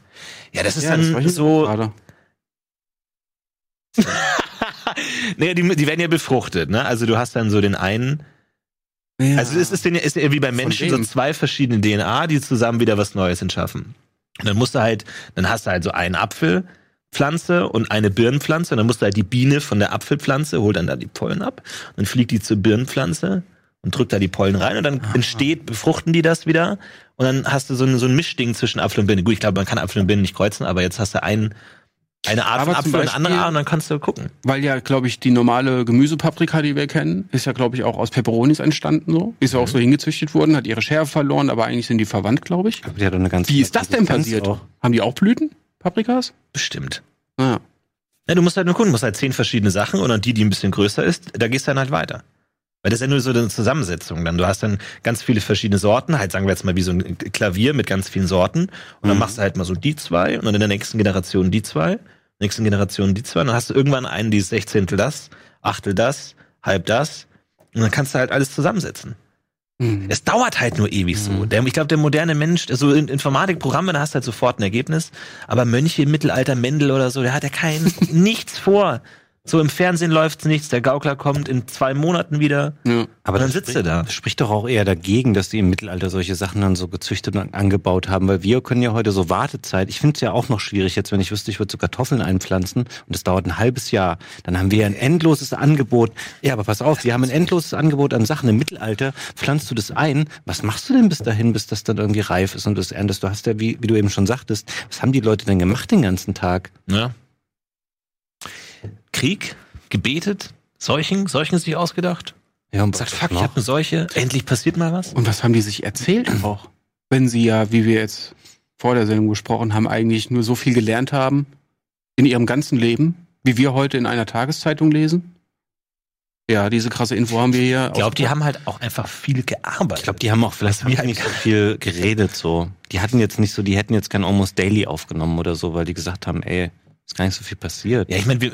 A: Ja, das ist
C: Ja, das
A: dann
C: hier
A: so. (laughs) naja, die, die werden ja befruchtet, ne? Also du hast dann so den einen,
C: Ja.
A: Also es ist, denn, ist ja wie bei Menschen so zwei verschiedene DNA, die zusammen wieder was Neues entschaffen. Und dann musst du halt, dann hast du halt so einen Apfelpflanze und eine Birnenpflanze und dann musst du halt die Biene von der Apfelpflanze, holt dann da die Pollen ab und dann fliegt die zur Birnenpflanze und drückt da die Pollen rein und dann entsteht, befruchten die das wieder und dann hast du so ein, so ein Mischding zwischen Apfel und Birne. Gut, ich glaube, man kann Apfel und Birne nicht kreuzen, aber jetzt hast du einen, eine Art
C: Aber
A: von Apfel und eine andere
C: Beispiel-
A: Art und dann kannst du gucken.
C: Weil ja, glaube ich, die normale Gemüsepaprika, die wir kennen, ist ja, glaube ich, auch aus Peperonis entstanden so. Ist ja auch so hingezüchtet worden, hat ihre Schärfe verloren, aber eigentlich sind die verwandt, glaube ich.
B: Die hat eine ganz
C: Wie ist das denn passiert?
B: Auch.
C: Haben die auch Blüten? Paprikas?
A: Bestimmt.
C: Ah.
A: Ja, du musst halt nur gucken, du musst halt zehn verschiedene Sachen und dann die, die ein bisschen größer ist, da gehst du dann halt weiter. Weil das ist ja nur so eine Zusammensetzung. Dann du hast dann ganz viele verschiedene Sorten, halt sagen wir jetzt mal wie so ein Klavier mit ganz vielen Sorten. Und dann
B: Mhm.
A: machst du halt mal so die zwei und dann in der nächsten Generation die zwei, nächsten Generation die zwei. Und dann hast du irgendwann einen, die Sechzehntel das, Achtel das, halb das. Und dann kannst du halt alles zusammensetzen.
C: Mhm.
A: Es dauert halt nur ewig so.
B: Mhm.
A: Der, ich glaube, der moderne Mensch, so in Informatikprogramme, da hast du halt sofort ein Ergebnis. Aber Mönche im Mittelalter, Mendel oder so, der hat ja kein (laughs) nichts vor. So im Fernsehen läuft's nichts, der Gaukler kommt in zwei Monaten wieder.
C: Ja.
B: Aber
A: dann sitzt er da.
B: Das spricht doch auch eher dagegen, dass die im Mittelalter solche Sachen dann so gezüchtet und angebaut haben, weil wir können ja heute so Wartezeit. Ich finde es ja auch noch schwierig jetzt, wenn ich wüsste, ich würde so Kartoffeln einpflanzen und das dauert ein halbes Jahr. Dann haben wir ja ein endloses Angebot. Ja, aber pass auf, wir haben ein endloses Angebot an Sachen. Im Mittelalter pflanzt du das ein. Was machst du denn bis dahin, bis das dann irgendwie reif ist und das erntest? Du hast ja, wie, wie du eben schon sagtest, was haben die Leute denn gemacht den ganzen Tag?
A: Ja. Krieg, gebetet, Seuchen, Seuchen sich ausgedacht.
B: Ja, und
A: Sagt, fuck, ich
B: noch?
A: hab eine Seuche, endlich passiert mal was.
C: Und was haben die sich erzählt auch? Wenn sie ja, wie wir jetzt vor der Sendung gesprochen haben, eigentlich nur so viel gelernt haben in ihrem ganzen Leben, wie wir heute in einer Tageszeitung lesen. Ja, diese krasse Info haben wir hier.
A: Ich glaube, die haben halt auch einfach viel gearbeitet.
B: Ich glaube, die haben auch vielleicht haben nicht so viel geredet so. Die hatten jetzt nicht so, die hätten jetzt kein Almost Daily aufgenommen oder so, weil die gesagt haben, ey, ist gar nicht so viel passiert.
A: Ja, ich meine, wir,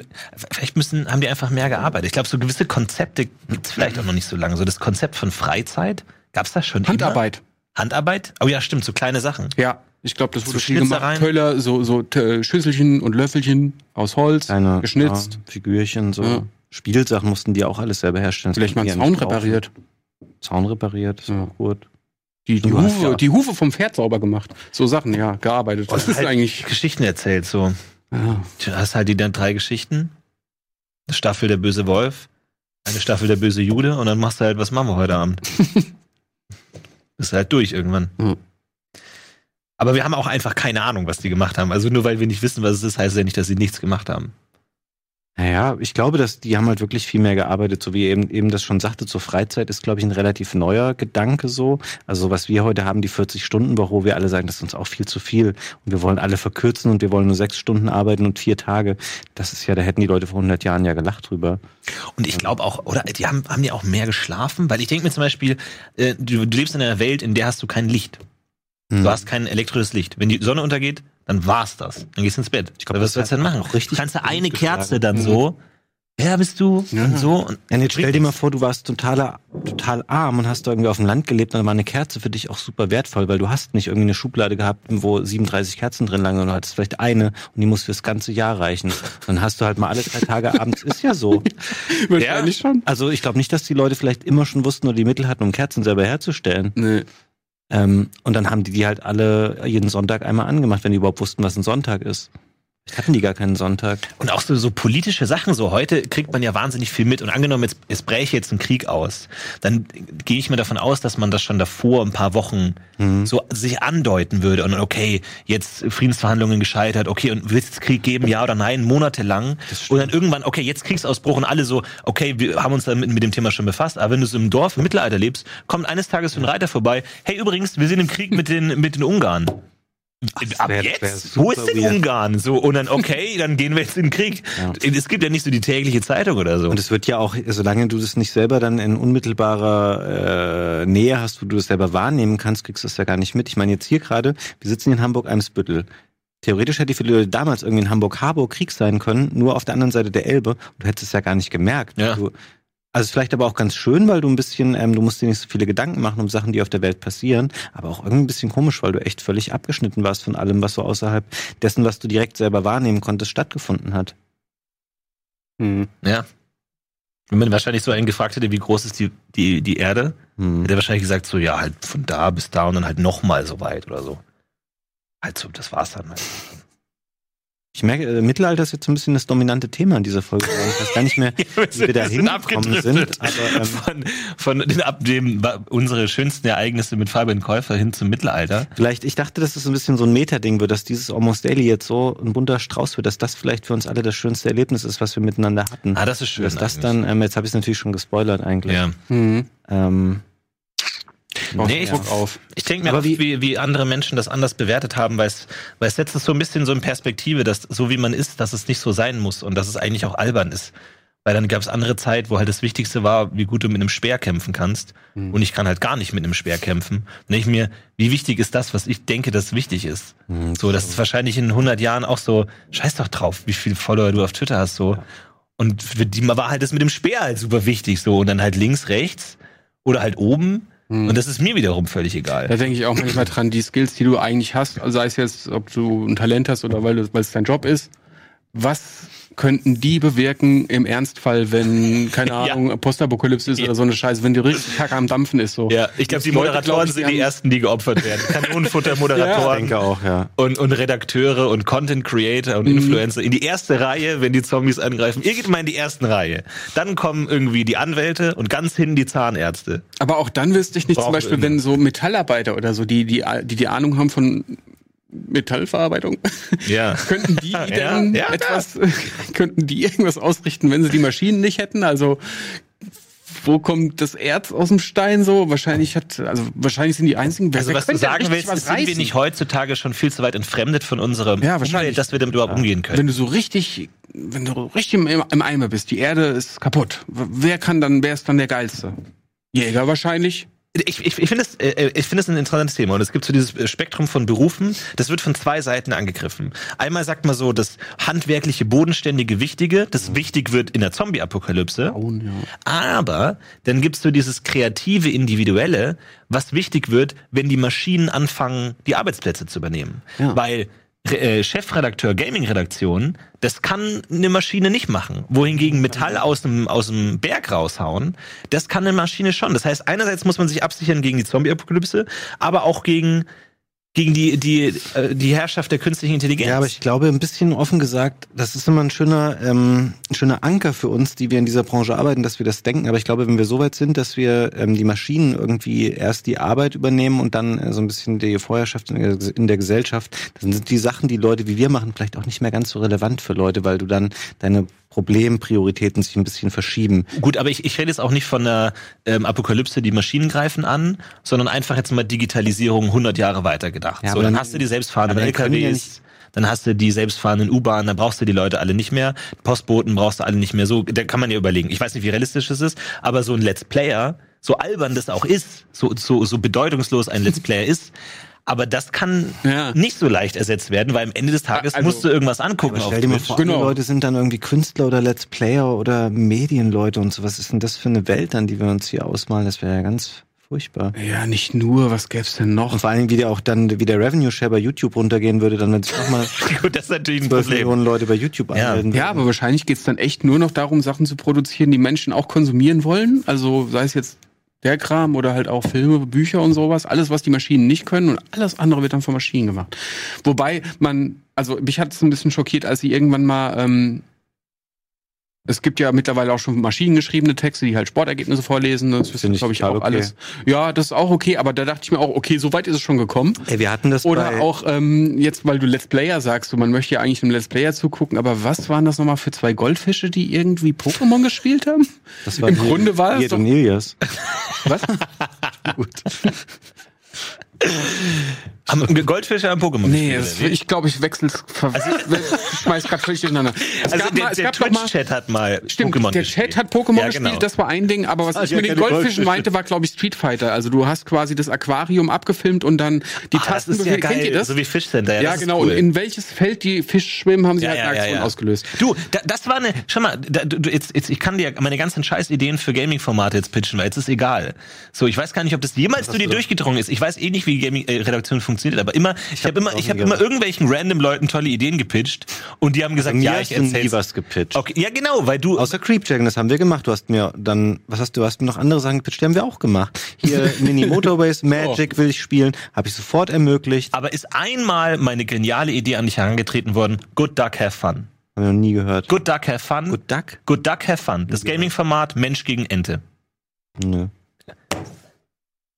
A: vielleicht müssen, haben die einfach mehr gearbeitet. Ich glaube, so gewisse Konzepte gibt's vielleicht auch noch nicht so lange. So das Konzept von Freizeit, gab's das schon
C: Handarbeit.
A: Immer? Handarbeit? Oh ja, stimmt, so kleine Sachen.
C: Ja, ich glaube, das
A: So
C: wurde viel gemacht. Töller, so, so Schüsselchen und Löffelchen aus Holz,
B: Kleine
C: geschnitzt.
B: Ja, Figürchen, so
C: Ja.
B: Spielsachen mussten die auch alles selber herstellen. Das
C: Vielleicht mal einen Zaun repariert.
B: Zaun repariert, ist
C: Ja.
B: auch gut.
C: Die, die, Hufe,
B: ja-
C: die Hufe vom Pferd sauber gemacht. So Sachen, ja, gearbeitet. Das
A: Oder
C: ist
A: halt
C: eigentlich.
A: Geschichten erzählt, so.
C: Ja.
A: Du hast halt die dann drei Geschichten. Eine Staffel der böse Wolf, eine Staffel der böse Jude und dann machst du halt, was machen wir heute Abend? (laughs) Bist halt durch irgendwann.
C: Mhm.
A: Aber wir haben auch einfach keine Ahnung, was die gemacht haben. Also nur weil wir nicht wissen, was es ist, heißt ja nicht, dass sie nichts gemacht haben.
B: Naja, ich glaube, dass die haben halt wirklich viel mehr gearbeitet, so wie eben, eben das schon sagte, zur Freizeit ist, glaube ich, ein relativ neuer Gedanke so. Also was wir heute haben, die 40-Stunden-Woche, wo wir alle sagen, das ist uns auch viel zu viel und wir wollen alle verkürzen und wir wollen nur sechs Stunden arbeiten und vier Tage. Das ist ja, da hätten die Leute vor 100 Jahren ja gelacht drüber.
A: Und ich glaube auch, oder die haben, haben die auch mehr geschlafen? Weil ich denke mir zum Beispiel, äh, du, du lebst in einer Welt, in der hast du kein Licht.
B: Hm.
A: Du hast kein elektrisches Licht. Wenn die Sonne untergeht, dann war's das. Dann gehst du ins Bett.
B: Ich glaub,
A: was sollst du denn machen?
B: richtig
A: Kannst du eine. Kerze dann
C: Mhm.
A: so, wer bist du?
C: Ja.
A: Und so. Und
B: Ja, jetzt stell dir mal vor, du warst totaler, total arm und hast da irgendwie auf dem Land gelebt, dann war eine Kerze für dich auch super wertvoll, weil du hast nicht irgendwie eine Schublade gehabt, wo 37 Kerzen drin lagen, sondern du hattest vielleicht eine und die muss fürs ganze Jahr reichen. Dann hast du halt mal alle drei Tage abends, ist ja so. (laughs)
C: Wahrscheinlich schon.
B: Also ich glaube nicht, dass die Leute vielleicht immer schon wussten oder die Mittel hatten, um Kerzen selber herzustellen.
C: Nee.
B: Ähm, und dann haben die die halt alle jeden Sonntag einmal angemacht, wenn die überhaupt wussten, was ein Sonntag ist. Hatten die gar keinen Sonntag.
A: Und auch so, so politische Sachen, so heute kriegt man ja wahnsinnig viel mit. Und angenommen, jetzt, es bräche jetzt ein Krieg aus, dann gehe ich mir davon aus, dass man das schon davor ein paar Wochen
B: Mhm.
A: so sich andeuten würde. Und dann, okay, jetzt Friedensverhandlungen gescheitert, okay, und wird es Krieg geben, ja oder nein, monatelang. Und dann irgendwann, okay, jetzt Kriegsausbruch und alle so, okay, wir haben uns damit mit dem Thema schon befasst, aber wenn du so im Dorf im Mittelalter lebst, kommt eines Tages ein Reiter vorbei, hey, übrigens, wir sind im Krieg mit den, mit den Ungarn.
B: Das
A: Ab
B: wär-
A: jetzt?
B: wär
A: Wo ist denn
B: weird.
A: Ungarn? So, und dann, okay, (laughs) dann gehen wir jetzt in den Krieg.
B: Ja.
A: Es gibt ja nicht so die tägliche Zeitung oder so.
B: Und es wird ja auch, solange du das nicht selber dann in unmittelbarer äh, Nähe hast, wo du das selber wahrnehmen kannst, kriegst du das ja gar nicht mit. Ich meine jetzt hier gerade, wir sitzen in Hamburg-Eimsbüttel. Theoretisch hätte die Leute damals irgendwie in Hamburg-Harburg Krieg sein können, nur auf der anderen Seite der Elbe. Und du hättest es ja gar nicht gemerkt.
A: Ja.
B: Du, also ist vielleicht aber auch ganz schön, weil du ein bisschen, ähm, du musst dir nicht so viele Gedanken machen um Sachen, die auf der Welt passieren, aber auch irgendwie ein bisschen komisch, weil du echt völlig abgeschnitten warst von allem, was so außerhalb dessen, was du direkt selber wahrnehmen konntest, stattgefunden hat.
C: Hm.
A: Ja. Wenn man wahrscheinlich so einen gefragt hätte, wie groß ist die, die, die Erde,
B: Hm.
A: hätte er wahrscheinlich gesagt, so, ja, halt von da bis da und dann halt nochmal so weit oder so. Halt so, das war's dann. Halt.
B: Ich merke, äh, Mittelalter ist jetzt so ein bisschen das dominante Thema in dieser Folge. Ich weiß gar nicht mehr, (laughs) wie wir da hingekommen sind. Aber, ähm,
A: von, von den, ab dem unsere schönsten Ereignisse mit Fabian Käufer hin zum Mittelalter.
B: vielleicht, ich dachte, dass es ein bisschen so ein Meta-Ding wird, dass dieses Almost Daily jetzt so ein bunter Strauß wird, dass das vielleicht für uns alle das schönste Erlebnis ist, was wir miteinander hatten.
A: Ah, das ist schön.
B: dass das
A: eigentlich.
B: dann, ähm, jetzt habe ich es natürlich schon gespoilert eigentlich.
A: Ja.
C: Hm.
B: Ähm,
A: Nee, ich-
C: auf.
A: Ich denke mir
B: Aber
A: oft,
B: wie-
A: wie, wie andere Menschen das anders bewertet haben, weil es, weil es setzt es so ein bisschen so in Perspektive, dass so wie man ist, dass es nicht so sein muss und dass es eigentlich auch albern ist. Weil dann gab es andere Zeit, wo halt das Wichtigste war, wie gut du mit einem Speer kämpfen kannst.
B: Mhm.
A: Und ich kann halt gar nicht mit einem Speer kämpfen. Und denke ich mir, wie wichtig ist das, was ich denke, das wichtig ist?
B: Mhm.
A: So, das ist wahrscheinlich in 100 Jahren auch so, scheiß doch drauf, wie viele Follower du auf Twitter hast, so. Und für die war halt das mit dem Speer halt super wichtig, so. Und dann halt links, rechts oder halt oben.
B: Mhm.
A: Und das ist mir wiederum völlig
C: Da
A: egal.
C: denke ich auch manchmal dran, die Skills, die du eigentlich hast, sei es jetzt, ob du ein Talent hast oder weil, du- weil es dein Job ist, was könnten die bewirken im Ernstfall, wenn, keine (laughs)
A: Ja.
C: Ahnung, Postapokalypse ist oder so eine Scheiße, wenn die richtig Kacke am Dampfen ist, so.
A: Ja, ich glaube, die
C: Leute,
A: Moderatoren
C: glaub ich,
A: sind
C: die
A: ersten, die geopfert werden. (laughs) Kanonenfutter-Moderatoren.
B: Ich denke auch, ja.
A: und, und Redakteure und Content Creator und Influencer in die erste Reihe, wenn die Zombies angreifen. Ihr geht mal in die ersten Reihe. Dann kommen irgendwie die Anwälte und ganz hinten die Zahnärzte.
C: Aber auch dann wüsste ich nicht, zum
A: Braucht
C: Beispiel,
A: irgendwas.
C: wenn so Metallarbeiter oder so, die, die, die, die Ahnung haben von Metallverarbeitung,
A: Ja. (laughs)
C: könnten die (laughs)
A: Ja,
C: denn
A: ja,
C: etwas, (laughs) könnten die irgendwas ausrichten, wenn sie die Maschinen nicht hätten? Also, wo kommt das Erz aus dem Stein so? Wahrscheinlich hat, also, wahrscheinlich sind die einzigen, wer,
A: Also was du sagen willst, ist, sind wir nicht heutzutage schon viel zu weit entfremdet von unserem
C: Ja, wahrscheinlich.
A: Umwelt, dass wir damit überhaupt umgehen können.
C: Wenn du so richtig, wenn du richtig im, im Eimer bist, die Erde ist kaputt. Wer kann dann, wer ist dann der Geilste? Jäger wahrscheinlich.
A: Ich, ich, ich finde es äh, ich finde es ein interessantes Thema und es gibt so dieses äh, Spektrum von Berufen, das wird von zwei Seiten angegriffen. Einmal sagt man so, das handwerkliche, bodenständige, wichtige, das wichtig wird in der Zombie-Apokalypse. Aber dann gibt's so dieses kreative, individuelle, was wichtig wird, wenn die Maschinen anfangen, die Arbeitsplätze zu übernehmen.
B: Ja.
A: Weil äh, Chefredakteur Gaming-Redaktion, das kann eine Maschine nicht machen. Wohingegen Metall aus dem, aus dem Berg raushauen, das kann eine Maschine schon. Das heißt, einerseits muss man sich absichern gegen die Zombie-Apokalypse, aber auch gegen, gegen die, die, äh, die Herrschaft der künstlichen Intelligenz.
B: Ja, aber ich glaube, ein bisschen offen gesagt, das ist immer ein schöner, ähm, ein schöner Anker für uns, die wir in dieser Branche arbeiten, dass wir das denken. Aber ich glaube, wenn wir so weit sind, dass wir ähm, die Maschinen irgendwie erst die Arbeit übernehmen und dann äh, so ein bisschen die Vorherrschaft in der, in der Gesellschaft, dann sind die Sachen, die Leute wie wir machen, vielleicht auch nicht mehr ganz so relevant für Leute, weil du dann deine Problemprioritäten sich ein bisschen verschieben.
A: Gut, aber ich, ich rede jetzt auch nicht von einer ähm, Apokalypse, die Maschinen greifen an, sondern einfach jetzt mal Digitalisierung 100 Jahre weitergedacht.
B: Ja,
A: so, dann
B: dann-
A: hast du die selbstfahrenden LKWs, dann hast du die selbstfahrenden U-Bahnen, dann brauchst du die Leute alle nicht mehr. Postboten brauchst du alle nicht mehr. So, da kann man ja überlegen. Ich weiß nicht, wie realistisch es ist, aber so ein Let's Player, so albern das auch ist, so, so, so bedeutungslos ein Let's Player ist, aber das kann
C: Ja.
A: nicht so leicht ersetzt werden, weil am Ende des Tages
C: Also-
A: musst du irgendwas angucken
B: stell dir mal vor,
C: Genau.
B: alle Leute sind dann irgendwie Künstler oder Let's Player oder Medienleute und so. Was ist denn das für eine Welt dann, die wir uns hier ausmalen? Das wäre ja ganz furchtbar.
C: Ja, nicht nur, was gäb's denn noch?
B: Und vor allem, wie der auch dann, wie der Revenue Share bei YouTube runtergehen würde, dann wenn sich nochmal (laughs)
A: das ist natürlich ein
B: 12
A: Problem.
B: Millionen Leute bei YouTube
A: Ja.
B: anmelden.
C: Ja, aber wahrscheinlich geht's dann echt nur noch darum, Sachen zu produzieren, die Menschen auch konsumieren wollen. Also sei es jetzt der Kram oder halt auch Filme, Bücher und sowas. Alles, was die Maschinen nicht können und alles andere wird dann von Maschinen gemacht. Wobei man, also mich hat es ein bisschen schockiert, als sie irgendwann mal, ähm, es gibt ja mittlerweile auch schon maschinengeschriebene Texte, die halt Sportergebnisse vorlesen. Das ist, glaube ich, auch
B: okay.
C: alles. Ja, das ist auch okay, aber da dachte ich mir auch, okay, so weit ist es schon gekommen.
B: Ey, wir hatten das
C: Oder auch ähm, jetzt, weil du Let's Player sagst, so, man möchte ja eigentlich einem Let's Player zugucken, aber was waren das nochmal für zwei Goldfische, die irgendwie Pokémon gespielt haben?
B: das war
C: im Grunde war es doch-
B: und.
C: Was? (laughs)
B: Gut.
A: Am Goldfische am Pokémon.
C: Nee,
A: gespielt,
C: das,
A: wie?
C: ich glaube, ich wechsle es, ich schmeiß grad völlig durcheinander. Es (laughs)
A: Also
C: gab
A: der,
C: mal- es
A: der
C: gab doch mal-
A: Twitch-Chat hat mal
C: Stimmt,
A: Pokémon
C: der
A: gespielt.
C: Chat hat Pokémon
A: Ja,
C: gespielt,
A: genau.
C: das war ein Ding, aber was
B: Ah,
C: ich
B: ja,
C: mit den Goldfischen
B: Goldfische.
C: meinte, war, glaube ich, Street Fighter. Also du hast quasi das Aquarium abgefilmt und dann die
A: das
C: Tasten
A: ist ja
C: bewegt. Kennt
A: geil,
C: ihr das?
A: so wie Fish Center. Ja,
C: ja,
A: das
C: genau.
A: Ist cool.
C: Und in welches Feld die Fische schwimmen, haben sie
A: ja,
C: halt
A: ja,
C: eine
A: ja,
C: Aktion
A: ja.
C: ausgelöst.
A: Du, da, das war eine, schau mal, da, du, du, jetzt, jetzt, ich kann dir meine ganzen Scheißideen für Gaming-Formate jetzt pitchen, weil jetzt ist egal. So, ich weiß gar nicht, ob das jemals zu dir durchgedrungen ist. Ich weiß eh nicht, wie Gaming-Redaktion funktioniert, aber immer, ich habe immer, ich habe immer irgendwelchen random Leuten tolle Ideen gepitcht und die haben gesagt, ja, ich
B: du nie was gepitcht.
A: Okay, ja, genau, weil du,
B: Außer Creepjacken, das haben wir gemacht. Du hast mir dann, was hast du, hast mir noch andere Sachen gepitcht, die haben wir auch gemacht. Hier (laughs) Mini Motorways, Magic will ich spielen, habe ich sofort ermöglicht.
A: aber ist einmal meine geniale Idee an dich herangetreten worden, Good Duck Have Fun.
B: Haben wir noch nie gehört.
A: Good Duck Have Fun.
B: Good Duck?
A: Good Duck Have Fun. Das Gaming-Format Mensch gegen Ente.
B: Nö.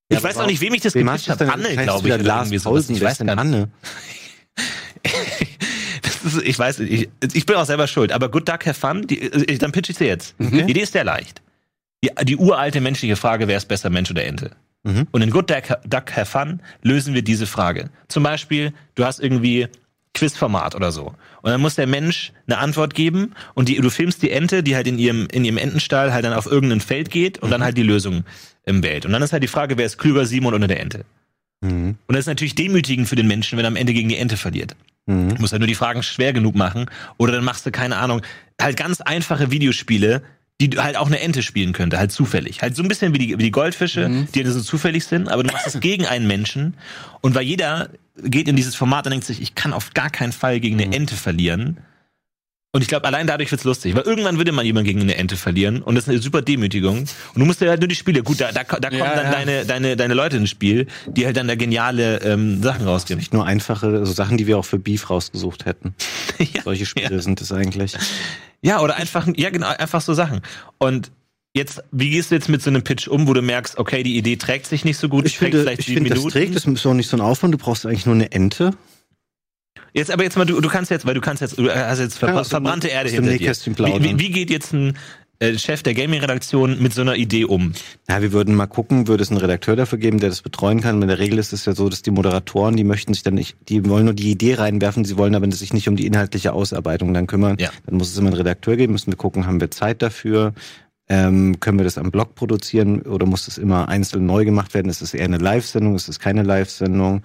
A: Ich weiß auch nicht, wem ich das
B: du
A: habe. Anne, glaube ich. oder
B: Lars
A: irgendwie sowas. Ich weiß
B: denn. Anne? (laughs)
A: Das ist, ich weiß, ich, ich bin auch selber schuld. Aber Good Duck Have Fun, die, ich, dann pitch ich sie jetzt. Die Idee ist sehr leicht. Die, die uralte menschliche Frage, wer ist besser, Mensch oder Ente?
B: Mhm.
A: Und in Good Duck, Duck Have Fun lösen wir diese Frage. Zum Beispiel, du hast irgendwie Quizformat oder so. Und dann muss der Mensch eine Antwort geben und die, du filmst die Ente, die halt in ihrem, in ihrem Entenstall halt dann auf irgendein Feld geht und dann halt die Lösung im Welt. Und dann ist halt die Frage, wer ist klüger, Simon oder der Ente?
B: Mhm.
A: Und das ist natürlich demütigend für den Menschen, wenn er am Ende gegen die Ente verliert.
B: Mhm.
A: Du musst halt nur die Fragen schwer genug machen. Oder dann machst du, keine Ahnung, halt ganz einfache Videospiele, die halt auch eine Ente spielen könnte, halt zufällig. Halt so ein bisschen wie die, wie die Goldfische, die halt so zufällig sind, aber du machst es gegen einen Menschen. Und weil jeder geht in dieses Format und denkt sich, ich kann auf gar keinen Fall gegen eine Ente verlieren. Und ich glaube, allein dadurch wird's lustig, weil irgendwann würde man jemand gegen eine Ente verlieren und das ist eine super Demütigung. Und du musst ja halt nur die Spiele, gut, da, da, da kommen
C: Ja,
A: dann
C: ja.
A: deine, deine, deine Leute ins Spiel, die halt dann da geniale ähm, Sachen rausgeben.
B: Nicht nur einfache, so Sachen, die wir auch für Beef rausgesucht hätten. (laughs)
A: ja.
B: Solche Spiele sind es eigentlich.
A: Ja, oder einfach, ja genau, einfach so Sachen. Und jetzt, wie gehst du jetzt mit so einem Pitch um, wo du merkst, okay, die Idee trägt sich nicht so gut,
B: Ich finde,
A: vielleicht
B: ich finde das
A: Minuten.
B: trägt, das ist auch nicht so ein Aufwand. Du brauchst eigentlich nur eine Ente.
A: Jetzt aber jetzt mal, du, du kannst jetzt, weil du kannst jetzt, du hast jetzt verbra
B: Ja, dem-
A: verbrannte Erde hinter dir. Wie, wie, wie geht jetzt ein äh, Chef der Gaming-Redaktion mit so einer Idee um?
B: Ja, wir würden mal gucken, würde es einen Redakteur dafür geben, der das betreuen kann. In der Regel ist es ja so, dass die Moderatoren, die möchten sich dann nicht, die wollen nur die Idee reinwerfen, sie wollen aber sich nicht um die inhaltliche Ausarbeitung dann kümmern.
A: Ja.
B: Dann muss es immer einen Redakteur geben, müssen wir gucken, haben wir Zeit dafür? Ähm, können wir das am Blog produzieren oder muss das immer einzeln neu gemacht werden? Ist es eher eine Live-Sendung? Ist es keine Live-Sendung?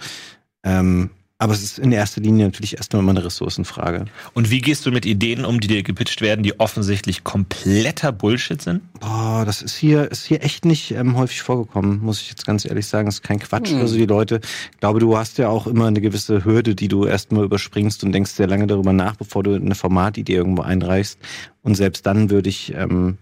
B: Ähm, aber es ist in erster Linie natürlich erstmal immer eine Ressourcenfrage.
A: Und wie gehst du mit Ideen um, die dir gepitcht werden, die offensichtlich kompletter Bullshit sind?
B: Boah, das ist hier, ist hier echt nicht ähm, häufig vorgekommen, muss ich jetzt ganz ehrlich sagen. Das ist kein Quatsch.
C: Hm.
B: Also die Leute, ich glaube, du hast ja auch immer eine gewisse Hürde, die du erstmal überspringst und denkst sehr lange darüber nach, bevor du eine Formatidee irgendwo einreichst. Und selbst dann würde ich, ähm,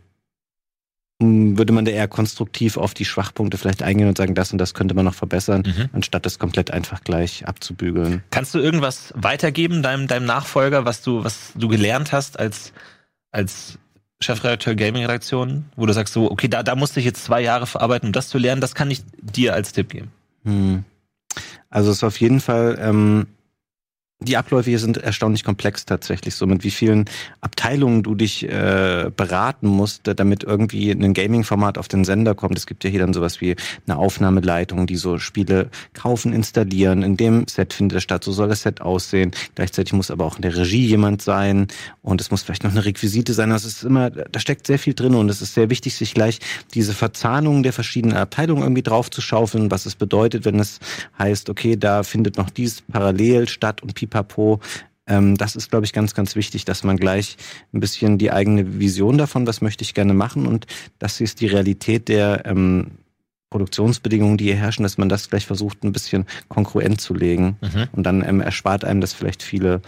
B: würde man da eher konstruktiv auf die Schwachpunkte vielleicht eingehen und sagen, das und das könnte man noch verbessern,
A: Mhm.
B: anstatt das komplett einfach gleich abzubügeln.
A: Kannst du irgendwas weitergeben deinem, deinem Nachfolger, was du, was du gelernt hast als, als Chefredakteur Gaming-Redaktion, wo du sagst so, okay, da, da musste ich jetzt zwei Jahre verarbeiten, um das zu lernen, das kann ich dir als Tipp geben.
B: Hm. Also es ist auf jeden Fall, ähm, die Abläufe hier sind erstaunlich komplex tatsächlich, so mit wie vielen Abteilungen du dich äh, beraten musst, damit irgendwie ein Gaming-Format auf den Sender kommt. Es gibt ja hier dann sowas wie eine Aufnahmeleitung, die so Spiele kaufen, installieren. In dem Set findet es statt, so soll das Set aussehen. Gleichzeitig muss aber auch in der Regie jemand sein und es muss vielleicht noch eine Requisite sein. Das ist immer, da steckt sehr viel drin und es ist sehr wichtig, sich gleich diese Verzahnung der verschiedenen Abteilungen irgendwie drauf zu schaufeln, was es bedeutet, wenn es heißt, okay, da findet noch dies parallel statt und pipapo. Ähm, das ist, glaube ich, ganz, ganz wichtig, dass man gleich ein bisschen die eigene Vision davon, was möchte ich gerne machen und das ist die Realität der ähm, Produktionsbedingungen, die hier herrschen, dass man das gleich versucht, ein bisschen konkurrent zu legen.
A: Mhm.
B: Und dann ähm, erspart einem das vielleicht viele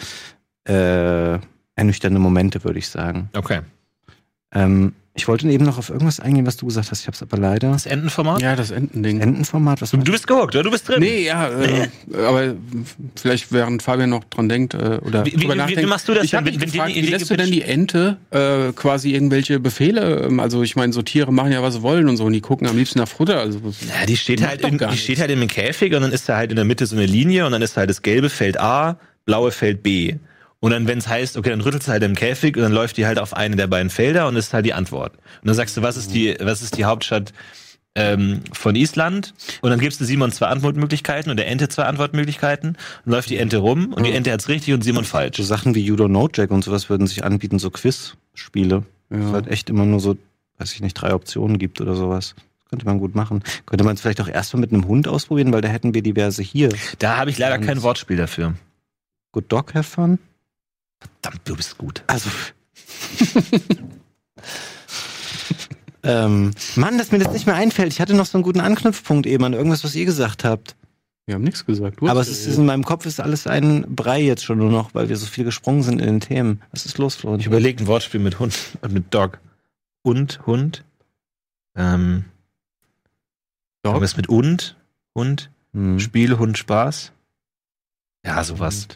B: äh, ernüchternde Momente, würde ich sagen.
A: Okay.
B: Ähm, ich wollte eben noch auf irgendwas eingehen, was du gesagt hast. Ich habe es aber leider.
A: Das Entenformat?
C: Ja, das Entending.
B: Entenformat, was
A: Du, du bist gehuckt, oder? Du bist drin.
C: Nee, ja, äh, aber vielleicht während Fabian noch dran denkt äh, oder
A: Wie-
C: drüber
A: wie-
C: nachdenkt.
A: wie machst du das
C: ich
A: denn,
C: mich
A: wenn-
C: gefragt,
A: die
C: wie lässt du denn die Ente äh, quasi irgendwelche Befehle? ähm, Also ich meine, so Tiere machen ja was sie wollen und so und die gucken am liebsten nach Futter. Also
A: Ja, die steht halt,
C: doch
A: in, die steht halt in einem Käfig und dann ist da halt in der Mitte so eine Linie und dann ist halt das gelbe Feld A, blaue Feld B. Und dann, wenn es heißt, okay, dann rüttelst du halt im Käfig und dann läuft die halt auf eine der beiden Felder und das ist halt die Antwort. Und dann sagst du, was ist die, was ist die Hauptstadt ähm, von Island? Und dann gibst du Simon zwei Antwortmöglichkeiten und der Ente zwei Antwortmöglichkeiten. Und läuft die Ente rum und die Ente hat's richtig und Simon falsch.
B: so Sachen wie You Don't Know Jack und sowas würden sich anbieten, so Quiz-Spiele. Es
C: Ja.
B: halt echt immer nur so, weiß ich nicht, drei Optionen gibt oder sowas. Das könnte man gut machen. Könnte man es vielleicht auch erstmal mit einem Hund ausprobieren, weil da hätten wir diverse hier.
A: Da habe ich leider kein Wortspiel dafür.
B: Good Dog Have Fun?
A: Verdammt, du bist gut.
B: Also. (laughs) ähm, Mann, dass mir das nicht mehr einfällt. Ich hatte noch so einen guten Anknüpfpunkt eben an irgendwas, was ihr gesagt habt.
C: Wir haben nichts gesagt. Du
B: Aber es ist in meinem Kopf ist alles ein Brei jetzt schon nur noch, weil wir so viel gesprungen sind in den Themen. Was ist los, Flo?
A: Ich überlege ein Wortspiel mit Hund (laughs) und mit Dog. Und Hund. Ähm,
C: Dog?
A: irgendwas mit und, Hund,
B: Hm.
A: Spiel, Hund, Spaß. Ja, sowas.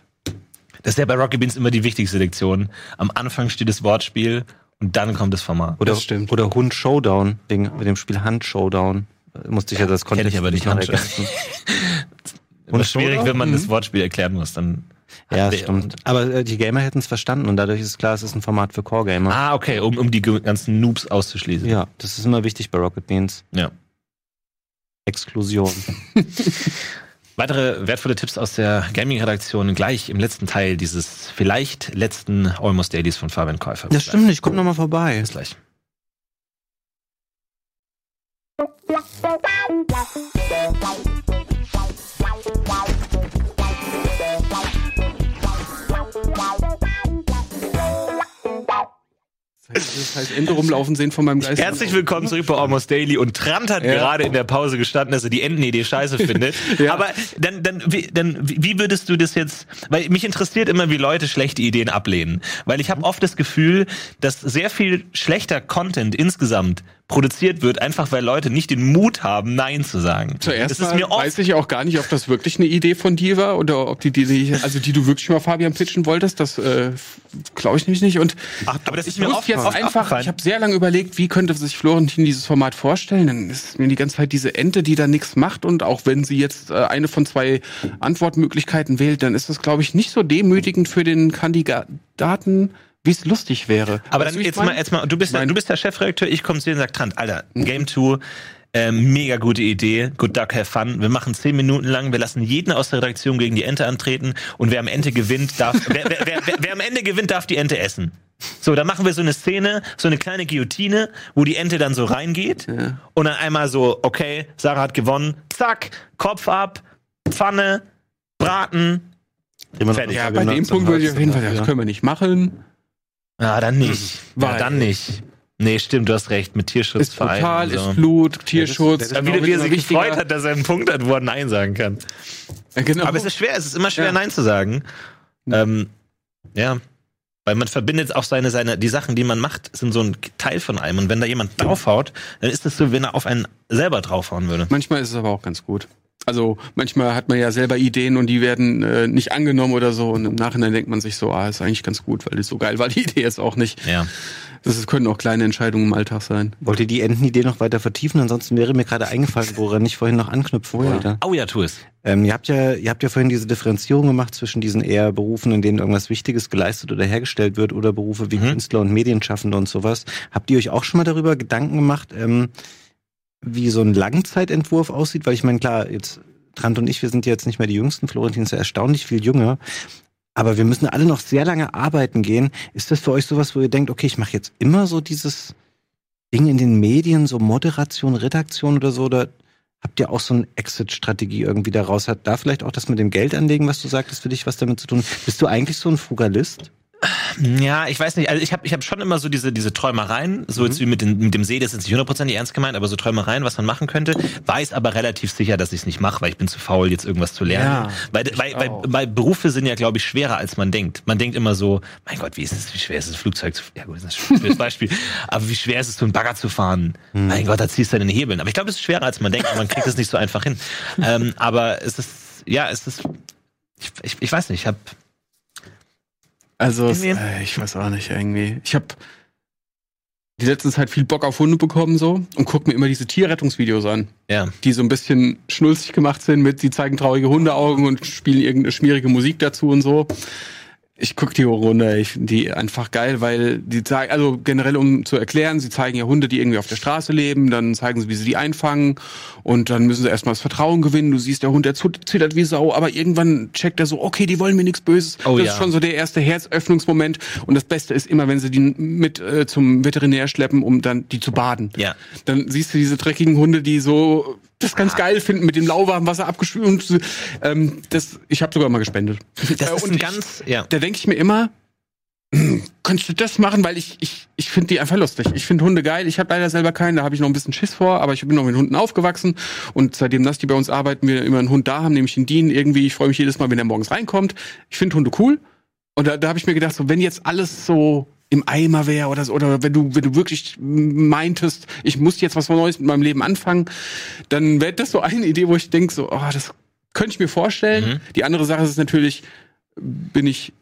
A: Das ist ja bei Rocky Beans immer die wichtigste Lektion. Am Anfang steht das Wortspiel und dann kommt das Format.
B: Oder,
C: Das stimmt.
B: oder Hund Showdown, wegen mit dem Spiel Hand Showdown. Musste ich ja das
A: Kenn ich aber nicht, Hand
B: ergänzen. (laughs)
A: Und
B: Und
A: schwierig,
B: Showdown?
A: wenn man das
C: Mhm.
A: Wortspiel erklären muss. Dann
B: Ja, stimmt. Aber äh, die Gamer hätten es verstanden und dadurch ist klar, es ist ein Format für Core-Gamer.
A: Ah, okay, um, um die ganzen Noobs auszuschließen.
B: Ja, das ist immer wichtig bei Rocket Beans.
A: Ja.
B: Exklusion. (laughs)
A: Weitere wertvolle Tipps aus der Gaming-Redaktion gleich im letzten Teil dieses vielleicht letzten Almost Dailies von Fabian Käufer.
B: Das stimmt nicht, komm noch mal vorbei.
A: Bis gleich.
C: Das heißt, Ente rumlaufen sehen von meinem Geist.
A: Herzlich willkommen zurück bei Almost Daily und Trant hat
C: Ja.
A: gerade in der Pause gestanden, dass er die Entenidee scheiße findet. (laughs)
C: Ja.
A: Aber dann, dann, wie, dann, wie würdest du das jetzt, weil mich interessiert immer, wie Leute schlechte Ideen ablehnen. Weil ich habe oft das Gefühl, dass sehr viel schlechter Content insgesamt produziert wird, einfach weil Leute nicht den Mut haben, Nein zu sagen.
C: Zuerst
A: ist
C: mal
A: mir
C: weiß ich auch gar nicht, ob das wirklich eine Idee von dir war oder ob die, die, die also die du wirklich mal Fabian pitchen wolltest. Das äh, glaube ich nämlich nicht. Und
A: aber das ist
C: ich
A: mir
C: muss
A: oft,
C: jetzt
A: oft
C: einfach, ich habe sehr lange überlegt, wie könnte sich Florentin dieses Format vorstellen. Dann ist mir die ganze Zeit diese Ente, die da nichts macht und auch wenn sie jetzt äh, eine von zwei Antwortmöglichkeiten wählt, dann ist das glaube ich nicht so demütigend für den Kandidaten, wie es lustig wäre.
A: Aber
C: Weißt
A: dann jetzt mal, jetzt mal, du bist,
C: Mein-
A: du bist der Chefredakteur, ich komme zu dir und sag, Trant, Alter, Game 2, ähm, mega gute Idee, good duck, have fun. Wir machen zehn Minuten lang, wir lassen jeden aus der Redaktion gegen die Ente antreten und wer am Ende gewinnt, darf, wer, wer, wer, wer, wer am Ende gewinnt, darf die Ente essen. So, dann machen wir so eine Szene, so eine kleine Guillotine, wo die Ente dann so reingeht und dann einmal so, okay, Sarah hat gewonnen, zack, Kopf ab, Pfanne, Braten.
B: Immer noch
A: Fertig.
C: ja, bei dem Punkt würde ich auf jeden Fall, das können wir nicht machen.
A: Ja, dann nicht. Ja,
C: Weil-
A: dann nicht. Nee, stimmt, du hast recht, mit
C: Ist
A: Tierschutzverein.
C: total,
A: so.
C: ist Blut, Tierschutz.
A: Ja, wie, wie er sich
C: wichtiger.
A: gefreut hat, dass er einen Punkt hat, wo er Nein sagen kann.
C: Ja, Genau.
A: Aber es ist schwer, es ist immer schwer,
C: Ja.
A: Nein zu sagen. Ähm, ja. Weil man verbindet auch seine, seine, die Sachen, die man macht, sind so ein Teil von einem. Und wenn da jemand draufhaut, dann ist es so, wenn er auf einen selber draufhauen würde.
C: Manchmal ist es aber auch ganz gut. Also manchmal hat man ja selber Ideen und die werden äh, nicht angenommen oder so und im Nachhinein denkt man sich so, ah, ist eigentlich ganz gut, weil so geil war die Idee jetzt auch nicht.
A: Ja.
C: Das ist, können auch kleine Entscheidungen im Alltag sein.
B: Wollt ihr die Entenidee noch weiter vertiefen? Ansonsten wäre mir gerade eingefallen, woran ich vorhin noch anknüpfen wollte.
A: Oh ja, tu es.
B: Ähm, ihr habt ja, ihr habt ja vorhin diese Differenzierung gemacht zwischen diesen eher Berufen, in denen irgendwas Wichtiges geleistet oder hergestellt wird, oder Berufe wie
A: Mhm.
B: Künstler und Medienschaffende und sowas. Habt ihr euch auch schon mal darüber Gedanken gemacht, ähm, wie so ein Langzeitentwurf aussieht? Weil ich meine, klar, jetzt Trant und ich, wir sind jetzt nicht mehr die Jüngsten. Florentin ist ja erstaunlich viel jünger. Aber wir müssen alle noch sehr lange arbeiten gehen. Ist das für euch sowas, wo ihr denkt, okay, ich mache jetzt immer so dieses Ding in den Medien, so Moderation, Redaktion oder so, oder habt ihr auch so eine Exit-Strategie irgendwie daraus? Hat da vielleicht auch das mit dem Geld anlegen, was du sagtest, für dich was damit zu tun? Bist du eigentlich so ein Frugalist?
A: Ja, ich weiß nicht. Also ich habe ich hab schon immer so diese, diese Träumereien, so jetzt wie mit, den, mit dem See, das ist nicht hundertprozentig ernst gemeint, aber so Träumereien, was man machen könnte. Weiß aber relativ sicher, dass ich es nicht mache, weil ich bin zu faul, jetzt irgendwas zu lernen.
C: Ja,
A: weil, weil, weil, weil Berufe sind ja, glaube ich, schwerer, als man denkt. Man denkt immer so, mein Gott, wie ist es, wie schwer ist es, ein Flugzeug zu Ja gut, das ist ein schweres Beispiel. (laughs) aber wie schwer ist es, so einen Bagger zu fahren? Mein Gott, da ziehst du den Hebeln. Aber ich glaube, es ist schwerer, als man denkt. Man kriegt es nicht so einfach hin. ähm, aber es ist, ja, es ist, ich, ich, ich weiß nicht, ich habe
C: Also, es, äh, ich weiß auch nicht, irgendwie. Ich habe die letzte Zeit viel Bock auf Hunde bekommen so und guck mir immer diese Tierrettungsvideos an,
A: ja.
C: die so ein bisschen schnulzig gemacht sind mit, sie zeigen traurige Hundeaugen und spielen irgendeine schmierige Musik dazu und so. Ich guck die Runde, ich finde die einfach geil, weil die zeigen, also generell um zu erklären, sie zeigen ja Hunde, die irgendwie auf der Straße leben, dann zeigen sie, wie sie die einfangen und dann müssen sie erstmal das Vertrauen gewinnen. Du siehst, der Hund, der zittert wie Sau, aber irgendwann checkt er so, okay, die wollen mir nichts Böses.
A: Oh
C: das
A: ja.
C: ist schon so der erste Herzöffnungsmoment und das Beste ist immer, wenn sie die mit äh, zum Veterinär schleppen, um dann die zu baden.
A: Ja.
C: Dann siehst du diese dreckigen Hunde, die so das ganz geil finden, mit dem lauwarmen Wasser abgespült. Und, ähm, das, ich habe sogar mal gespendet.
A: Das
C: Äh,
A: ist
C: und
A: ein
C: ich-
A: ganz, ja.
C: Da denke ich mir immer, hm, könntest du das machen, weil ich ich ich finde die einfach lustig. Ich finde Hunde geil. Ich habe leider selber keinen, da habe ich noch ein bisschen Schiss vor, aber ich bin noch mit Hunden aufgewachsen und seitdem das die bei uns arbeiten, wir immer einen Hund da haben, nämlich den Dean irgendwie. Ich freue mich jedes Mal, wenn er morgens reinkommt. Ich finde Hunde cool und da, da habe ich mir gedacht, so wenn jetzt alles so im Eimer wäre oder so, oder wenn du wenn du wirklich meintest, ich muss jetzt was Neues mit meinem Leben anfangen, dann wäre das so eine Idee, wo ich denke, so, oh, das könnte ich mir vorstellen.
A: Mhm.
C: Die andere Sache ist natürlich, bin ich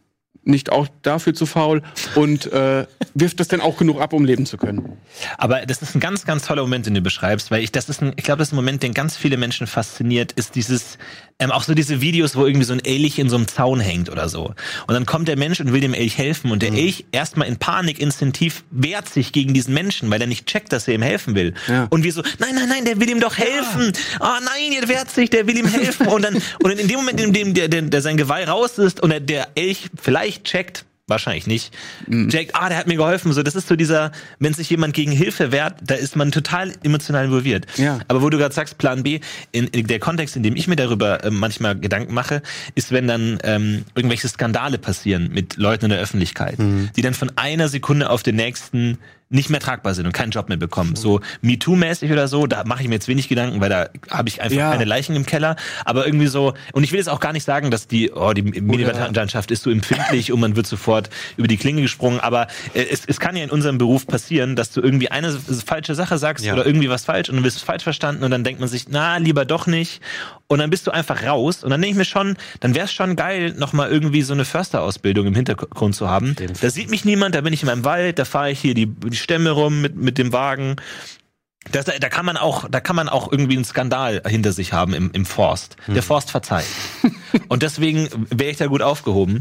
C: nicht auch dafür zu faul und äh, wirft das denn auch genug ab, um leben zu können.
A: Aber das ist ein ganz, ganz toller Moment, den du beschreibst, weil ich, das ist ein, ich glaube, das ist ein Moment, den ganz viele Menschen fasziniert, ist dieses, Ähm, auch so diese Videos, wo irgendwie so ein Elch in so einem Zaun hängt oder so. Und dann kommt der Mensch und will dem Elch helfen und der
C: Mhm.
A: Elch erstmal in Panik instinktiv wehrt sich gegen diesen Menschen, weil er nicht checkt, dass er ihm helfen will.
C: Ja.
A: Und wir so, nein, nein, nein, der will ihm doch helfen. Ah, nein, der wehrt sich, der will ihm helfen. Und dann, und in dem Moment, in dem der, der, der sein Geweih raus ist und der, der Elch vielleicht checkt, wahrscheinlich nicht,
C: Mhm.
A: checkt, ah, der hat mir geholfen. So, das ist so dieser, wenn sich jemand gegen Hilfe wehrt, da ist man total emotional involviert.
C: Ja.
A: Aber wo du gerade sagst, Plan B, in, in der Kontext, in dem ich mir darüber äh, manchmal Gedanken mache, ist, wenn dann ähm, irgendwelche Skandale passieren mit Leuten in der Öffentlichkeit, die dann von einer Sekunde auf den nächsten nicht mehr tragbar sind und keinen Job mehr bekommen. So MeToo-mäßig oder so, da mache ich mir jetzt wenig Gedanken, weil da habe ich einfach
C: Ja.
A: keine Leichen im Keller. Aber irgendwie so, und ich will jetzt auch gar nicht sagen, dass die, oh, die Medienlandschaft ist so empfindlich und man wird sofort über die Klinge gesprungen. Aber äh, es, es kann ja in unserem Beruf passieren, dass du irgendwie eine falsche Sache sagst
B: Ja.
A: oder irgendwie was falsch und du wirst falsch verstanden und dann denkt man sich, na, lieber doch nicht. Und dann bist du einfach raus. Und dann denke ich mir schon, dann wäre es schon geil, nochmal irgendwie so eine Försterausbildung im Hintergrund zu haben. Da sieht mich niemand, da bin ich in meinem Wald, da fahre ich hier die, die Stämme rum mit, mit dem Wagen. Das, da kann man auch, da kann man auch irgendwie einen Skandal hinter sich haben im, im Forst. Der Forst verzeiht. (laughs) Und deswegen wäre ich da gut aufgehoben.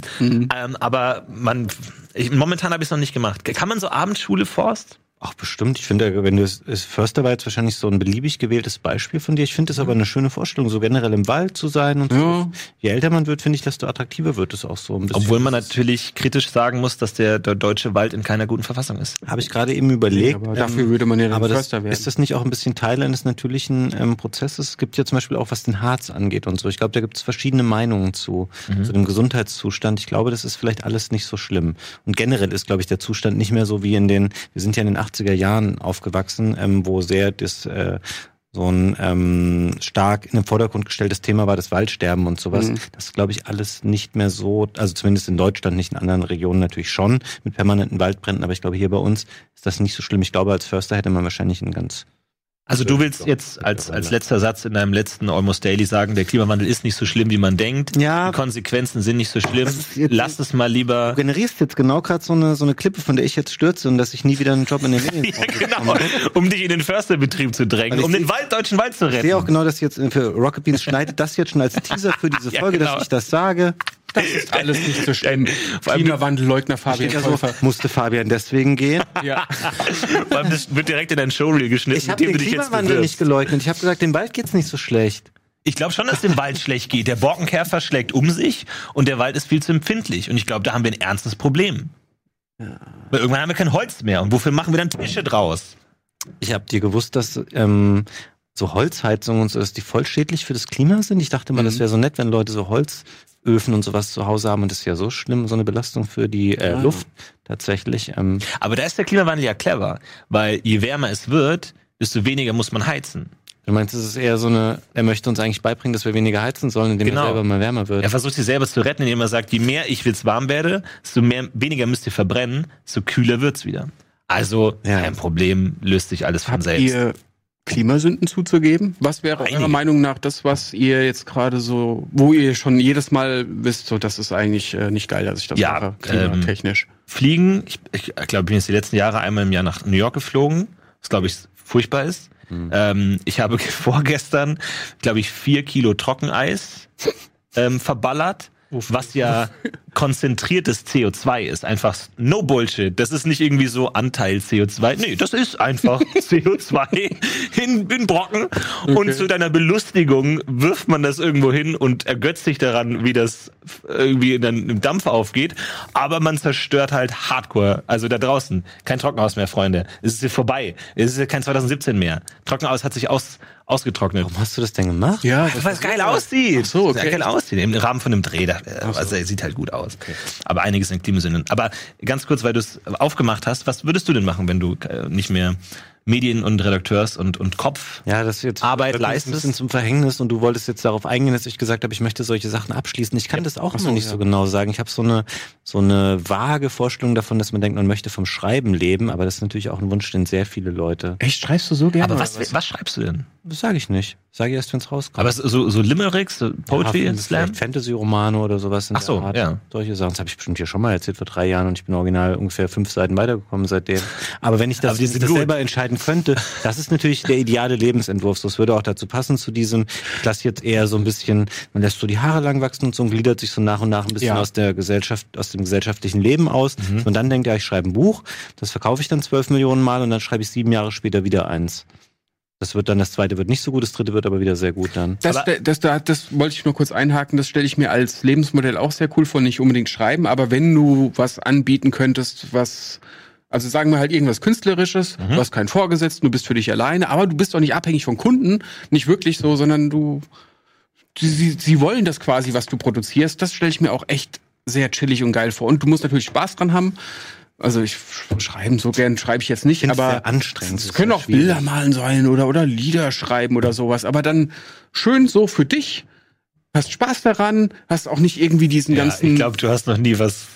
A: Ähm, aber man, ich, momentan habe ich es noch nicht gemacht. Kann man so Abendschule Forst?
B: Ach, bestimmt. Ich finde, wenn du es, es Förster war jetzt wahrscheinlich so ein beliebig gewähltes Beispiel von dir. Ich finde es aber eine schöne Vorstellung, so generell im Wald zu sein und
C: Ja.
B: so. Je älter man wird, finde ich, desto attraktiver wird es auch so ein bisschen.
A: Obwohl man natürlich kritisch sagen muss, dass der, der deutsche Wald in keiner guten Verfassung ist.
B: Habe ich gerade eben überlegt.
C: aber dafür würde man ja dann
B: aber das,
C: Förster werden.
B: Ist das nicht auch ein bisschen Teil eines natürlichen ähm, Prozesses? Es gibt ja zum Beispiel auch, was den Harz angeht und so. Ich glaube, da gibt es verschiedene Meinungen zu,
C: Mhm.
B: zu dem Gesundheitszustand. Ich glaube, das ist vielleicht alles nicht so schlimm. Und generell ist, glaube ich, der Zustand nicht mehr so wie in den, wir sind ja in den 80er Jahren aufgewachsen, ähm, wo sehr das, äh, so ein ähm, stark in den Vordergrund gestelltes Thema war das Waldsterben und sowas.
C: Mhm.
B: Das ist, glaube ich, alles nicht mehr so, also zumindest in Deutschland, nicht in anderen Regionen natürlich schon, mit permanenten Waldbränden, aber ich glaube, hier bei uns ist das nicht so schlimm. Ich glaube, als Förster hätte man wahrscheinlich einen ganz
A: Also du willst jetzt als, als letzter Satz in deinem letzten Almost Daily sagen, der Klimawandel ist nicht so schlimm, wie man denkt.
B: Ja.
A: Die Konsequenzen sind nicht so schlimm.
B: Jetzt-
A: Lass es mal lieber.
B: Du generierst jetzt genau gerade so eine, so eine Klippe, von der ich jetzt stürze und dass ich nie wieder einen Job in den (laughs) Medien
A: Ja, genau. Um dich in den Försterbetrieb zu drängen,
B: ich
A: um den Wald, deutschen Wald zu
B: Ich
A: retten.
B: sehe auch genau, dass jetzt für Rocket Beans schneidet das jetzt schon als Teaser für diese (laughs)
A: Ja,
B: Folge,
A: genau.
B: dass ich das sage.
C: Das ist alles nicht so
A: allem-
C: Klimawandelleugner Fabian
B: ja so, musste Fabian deswegen gehen. (laughs)
C: Ja.
A: Vor allem, das wird direkt in dein Showreel geschnitten,
B: Ich habe den Klimawandel nicht geleugnet. Ich habe gesagt, dem Wald geht's nicht so schlecht.
A: Ich glaube schon, dass dem Wald schlecht geht. Der Borkenkäfer schlägt um sich und der Wald ist viel zu empfindlich. Und ich glaube, da haben wir ein ernstes Problem. Weil irgendwann haben wir kein Holz mehr. Und wofür machen wir dann Tische draus?
B: Ich habe dir gewusst, dass ähm, so Holzheizungen und so, dass die voll schädlich für das Klima sind. Ich dachte mal, das wäre so nett, wenn Leute so Holzöfen und sowas zu Hause haben. Und das ist ja so schlimm, so eine Belastung für die äh,
C: Ah.
B: Luft tatsächlich. Ähm,
A: Aber da ist der Klimawandel ja clever. Weil je wärmer es wird, desto weniger muss man heizen.
B: du meinst, es ist eher so eine, er möchte uns eigentlich beibringen, dass wir weniger heizen sollen, indem
A: Genau.
B: er selber mal wärmer wird.
A: Er versucht sich selber zu retten, indem er sagt, je mehr ich will's warm werde, desto mehr, weniger müsst ihr verbrennen, desto kühler wird's wieder. Also,
B: Ja.
A: kein Problem, löst sich alles von
C: Habt
A: selbst.
C: Klimasünden zuzugeben? Was wäre
A: Einige.
C: eurer Meinung nach das, was ihr jetzt gerade so, wo ihr schon jedes Mal wisst, so das ist eigentlich äh, nicht geil, dass ich das
A: Ja,
C: mache,
A: ähm,
C: klimatechnisch.
A: Fliegen, ich, ich glaube, ich bin jetzt die letzten Jahre einmal im Jahr nach New York geflogen, was glaube ich furchtbar ist. Ähm, ich habe (laughs) vorgestern, glaube ich, vier Kilo Trockeneis ähm, verballert, was ja konzentriertes CO2 ist. Einfach no Bullshit. Das ist nicht irgendwie so Anteil CO2. Nee, das ist einfach (laughs) CO2 in, in Brocken. Und zu deiner Belustigung wirft man das irgendwo hin und ergötzt sich daran, wie das irgendwie dann im Dampf aufgeht. Aber man zerstört halt Hardcore. Also da draußen. Kein Trockenhaus mehr, Freunde. Es ist hier vorbei. Es ist ja kein 2017 mehr. Trockenhaus hat sich aus, ausgetrocknet.
B: Warum hast du das denn gemacht?
C: Ja,
A: Weil es geil aussieht.
C: Ach so,
A: Sehr
C: okay.
A: geil aussieht. Im Rahmen von einem Dreh. Da, äh, also er sieht halt gut aus. Aber einiges sind Klimasünden. Aber ganz kurz, weil du es aufgemacht hast, was würdest du denn machen, wenn du äh, nicht mehr Medien- und Redakteurs- und, und Kopf
B: Ja, das jetzt
A: Arbeit leistest?
B: ein bisschen zum Verhängnis und du wolltest jetzt darauf eingehen, dass ich gesagt habe, ich möchte solche Sachen abschließen. Ich kann das auch
C: so,
B: immer nicht
C: ja.
B: so genau sagen. Ich habe so eine so eine vage Vorstellung davon, dass man denkt, man möchte vom Schreiben leben, aber das ist natürlich auch ein Wunsch, den sehr viele Leute.
C: Echt, schreibst du so gerne?
A: Aber
C: oder
A: was, was schreibst du denn?
B: Das sage ich nicht. Sage ich erst, wenn es rauskommt.
A: Aber so, so Limericks, so Poetry,
B: ja,
A: Slam?
B: Fantasy-Romane oder sowas. in
A: Ach so, ja.
B: Solche Sachen. Das habe ich bestimmt hier schon mal erzählt vor drei Jahren und ich bin original ungefähr fünf Seiten weitergekommen seitdem. Aber wenn ich das, das selber entscheiden könnte, das ist natürlich der ideale Lebensentwurf. Das würde auch dazu passen zu diesem, ich lasse jetzt eher so ein bisschen, man lässt so die Haare lang wachsen und so und gliedert sich so nach und nach ein bisschen
C: Ja.
B: aus der Gesellschaft, aus dem gesellschaftlichen Leben aus.
A: Mhm.
B: Und dann denkt er, ich schreibe ein Buch, das verkaufe ich dann zwölf Millionen Mal und dann schreibe ich sieben Jahre später wieder eins. Das wird dann, das zweite wird nicht so gut, das dritte wird aber wieder sehr gut dann.
C: Das, das, das, das wollte ich nur kurz einhaken. Das stelle ich mir als Lebensmodell auch sehr cool vor. Nicht unbedingt schreiben, aber wenn du was anbieten könntest, was, also sagen wir halt irgendwas Künstlerisches, du hast keinen Vorgesetzten, du bist für dich alleine, aber du bist auch nicht abhängig von Kunden, nicht wirklich so, sondern du, sie, sie, sie wollen das quasi, was du produzierst. Das stelle ich mir auch echt sehr chillig und geil vor. Und du musst natürlich Spaß dran haben. Also ich schreiben so gern schreibe ich jetzt nicht,
B: find's
C: aber
B: anstrengend,
C: Es können auch
B: schwierig.
C: Bilder malen sein oder oder Lieder schreiben oder sowas, aber dann schön so für dich. Hast Spaß daran, hast auch nicht irgendwie diesen
A: Ja,
C: ganzen
A: ich glaube, du hast noch nie was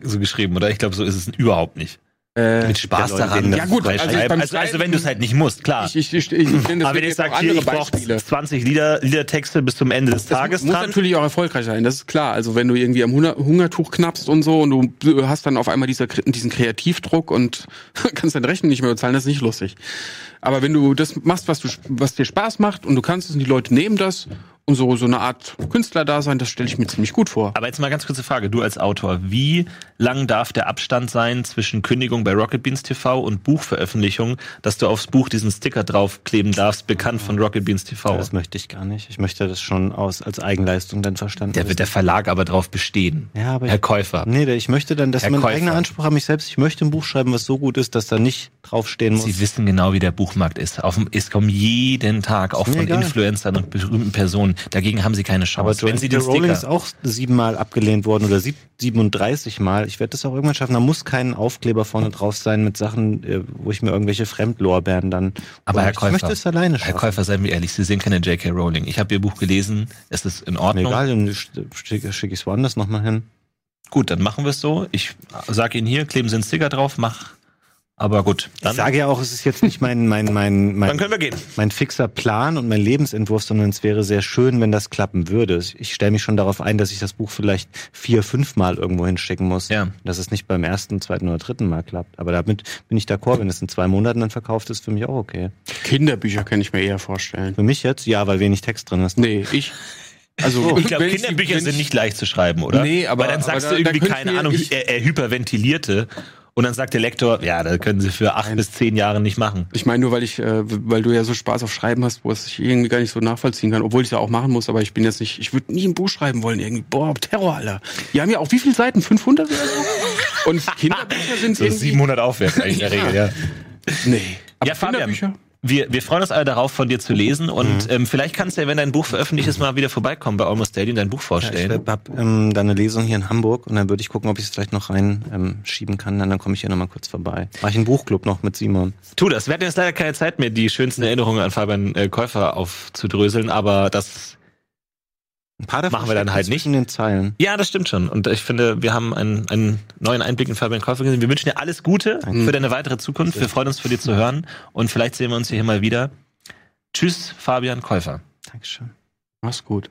A: so geschrieben, oder? Ich glaube, so ist es überhaupt nicht.
C: Äh,
A: Mit Spaß daran.
C: Ja, gut, also
A: also, also wenn du es halt nicht musst, klar.
C: ich, ich, ich, ich, nenne
A: Aber wenn ich sage, ich brauche
C: Beispiele.
A: 20 Lieder, Liedertexte bis zum Ende des
C: Das
A: Tages
C: muss
A: dran.
C: natürlich auch erfolgreich sein, das ist klar. Also wenn du irgendwie am Hunger Hungertuch knappst und so und du du hast dann auf einmal dieser, diesen Kreativdruck und (laughs) kannst deine Rechnung nicht mehr bezahlen, das ist nicht lustig. Aber wenn du das machst, was, du, was dir Spaß macht und du kannst es und die Leute nehmen das und so, so eine Art Künstler da sein, das stelle ich mir ziemlich gut vor.
A: Aber jetzt mal ganz kurze Frage, du als Autor, wie lang darf der Abstand sein zwischen Kündigung bei Rocket Beans TV und Buchveröffentlichung, dass du aufs Buch diesen Sticker draufkleben darfst, bekannt von Rocket Beans TV?
B: Das möchte ich gar nicht. Ich möchte das schon aus, als Eigenleistung dann verstanden
A: Der wird der Verlag aber drauf bestehen.
B: Ja, aber
A: Herr
B: ich-
A: Käufer.
B: Nee, ich möchte dann, dass
A: Herr Käufer.
B: eigenen Anspruch an mich selbst. Ich möchte ein Buch schreiben, was so gut ist, dass da nicht draufstehen muss.
A: Sie wissen genau, wie der Buchmarkt ist. Auf dem, es kommen jeden Tag auch von
B: egal.
A: Influencern und berühmten Personen. Dagegen haben sie keine
B: aber
A: Chance. Wenn
B: Joanne
A: sie den
B: Rowling ist
A: Sticker,
B: auch siebenmal abgelehnt worden oder sieb, 37 Mal. Ich werde das auch irgendwann schaffen. Da muss kein Aufkleber vorne drauf sein mit Sachen, äh, wo ich mir irgendwelche Fremdlorbeeren dann.
A: aber Herr
B: ich
A: Käufer,
B: möchte es alleine
A: Herr
B: schaffen.
A: Käufer, seien wir ehrlich, Sie sind keine J.K. Rowling. Ich habe Ihr Buch gelesen. Es ist in
B: Mir
A: Ordnung.
B: egal, dann schicke schick ich es woanders nochmal hin.
A: Gut, dann machen wir es so. Ich sage Ihnen hier, kleben Sie einen Sticker drauf, mach. Aber gut, dann,
B: Ich sage ja auch, es ist jetzt nicht mein, mein, mein, mein,
A: dann können wir gehen.
B: mein fixer Plan und mein Lebensentwurf, sondern es wäre sehr schön, wenn das klappen würde. Ich stelle mich schon darauf ein, dass ich das Buch vielleicht vier, fünf Mal irgendwo hinschicken muss.
A: Ja.
B: Dass es nicht beim ersten, zweiten oder dritten Mal klappt. Aber damit bin ich d'accord. Wenn es in zwei Monaten dann verkauft ist, für mich auch okay.
C: Kinderbücher kann ich mir eher vorstellen.
B: Für mich jetzt, ja, weil wenig Text drin ist.
C: Nee, ich. Also,
A: Ich glaube, Kinderbücher
C: wenn
A: sind
C: ich-
A: nicht leicht zu schreiben, oder?
C: Nee, aber-
A: Weil dann
C: aber
A: sagst
C: da-
A: du irgendwie,
C: ich
A: keine Ahnung,
C: ich-
A: er, er hyperventilierte. Und dann sagt der Lektor, ja, das können Sie für acht bis zehn Jahre nicht machen.
C: Ich meine nur, weil ich, äh, weil du ja so Spaß auf Schreiben hast, wo es ich irgendwie gar nicht so nachvollziehen kann, obwohl ich es ja auch machen muss, aber ich bin jetzt nicht, ich würde nie ein Buch schreiben wollen, irgendwie, boah, Terror, Alter. Die haben ja auch wie viele Seiten? 500 oder so? (laughs) Und Kinderbücher sind
A: So
C: irgendwie...
A: 700 aufwärts eigentlich in der
C: Ja.
A: Regel, ja.
C: Nee. Aber
A: Ja, Fabian. Wir, wir freuen uns alle darauf, von dir zu lesen. Und ähm, vielleicht kannst du ja, wenn dein Buch veröffentlicht ist, mal wieder vorbeikommen bei Almost Daily und dein Buch
B: Ja, ich
A: vorstellen.
B: habe ähm, da eine Lesung hier in Hamburg und dann würde ich gucken, ob ich es vielleicht noch rein ähm, kann. Dann, dann komme ich hier nochmal kurz vorbei. Mach ich einen Buchclub noch mit Simon.
A: Tu das. Wir hatten jetzt leider keine Zeit mehr, die schönsten Erinnerungen an Fabian äh, Käufer aufzudröseln, aber das
B: Ein paar davon
A: Machen wir dann halt nicht.
B: zwischen den Zeilen.
A: Ja, das stimmt schon. Und ich finde, wir haben einen, einen neuen Einblick in Fabian Käufer gesehen. Wir wünschen dir alles Gute für deine weitere Zukunft. Wir freuen uns, von dir zu hören. Und vielleicht sehen wir uns hier mal wieder. Tschüss, Fabian Käufer.
B: Dankeschön.
C: Mach's gut.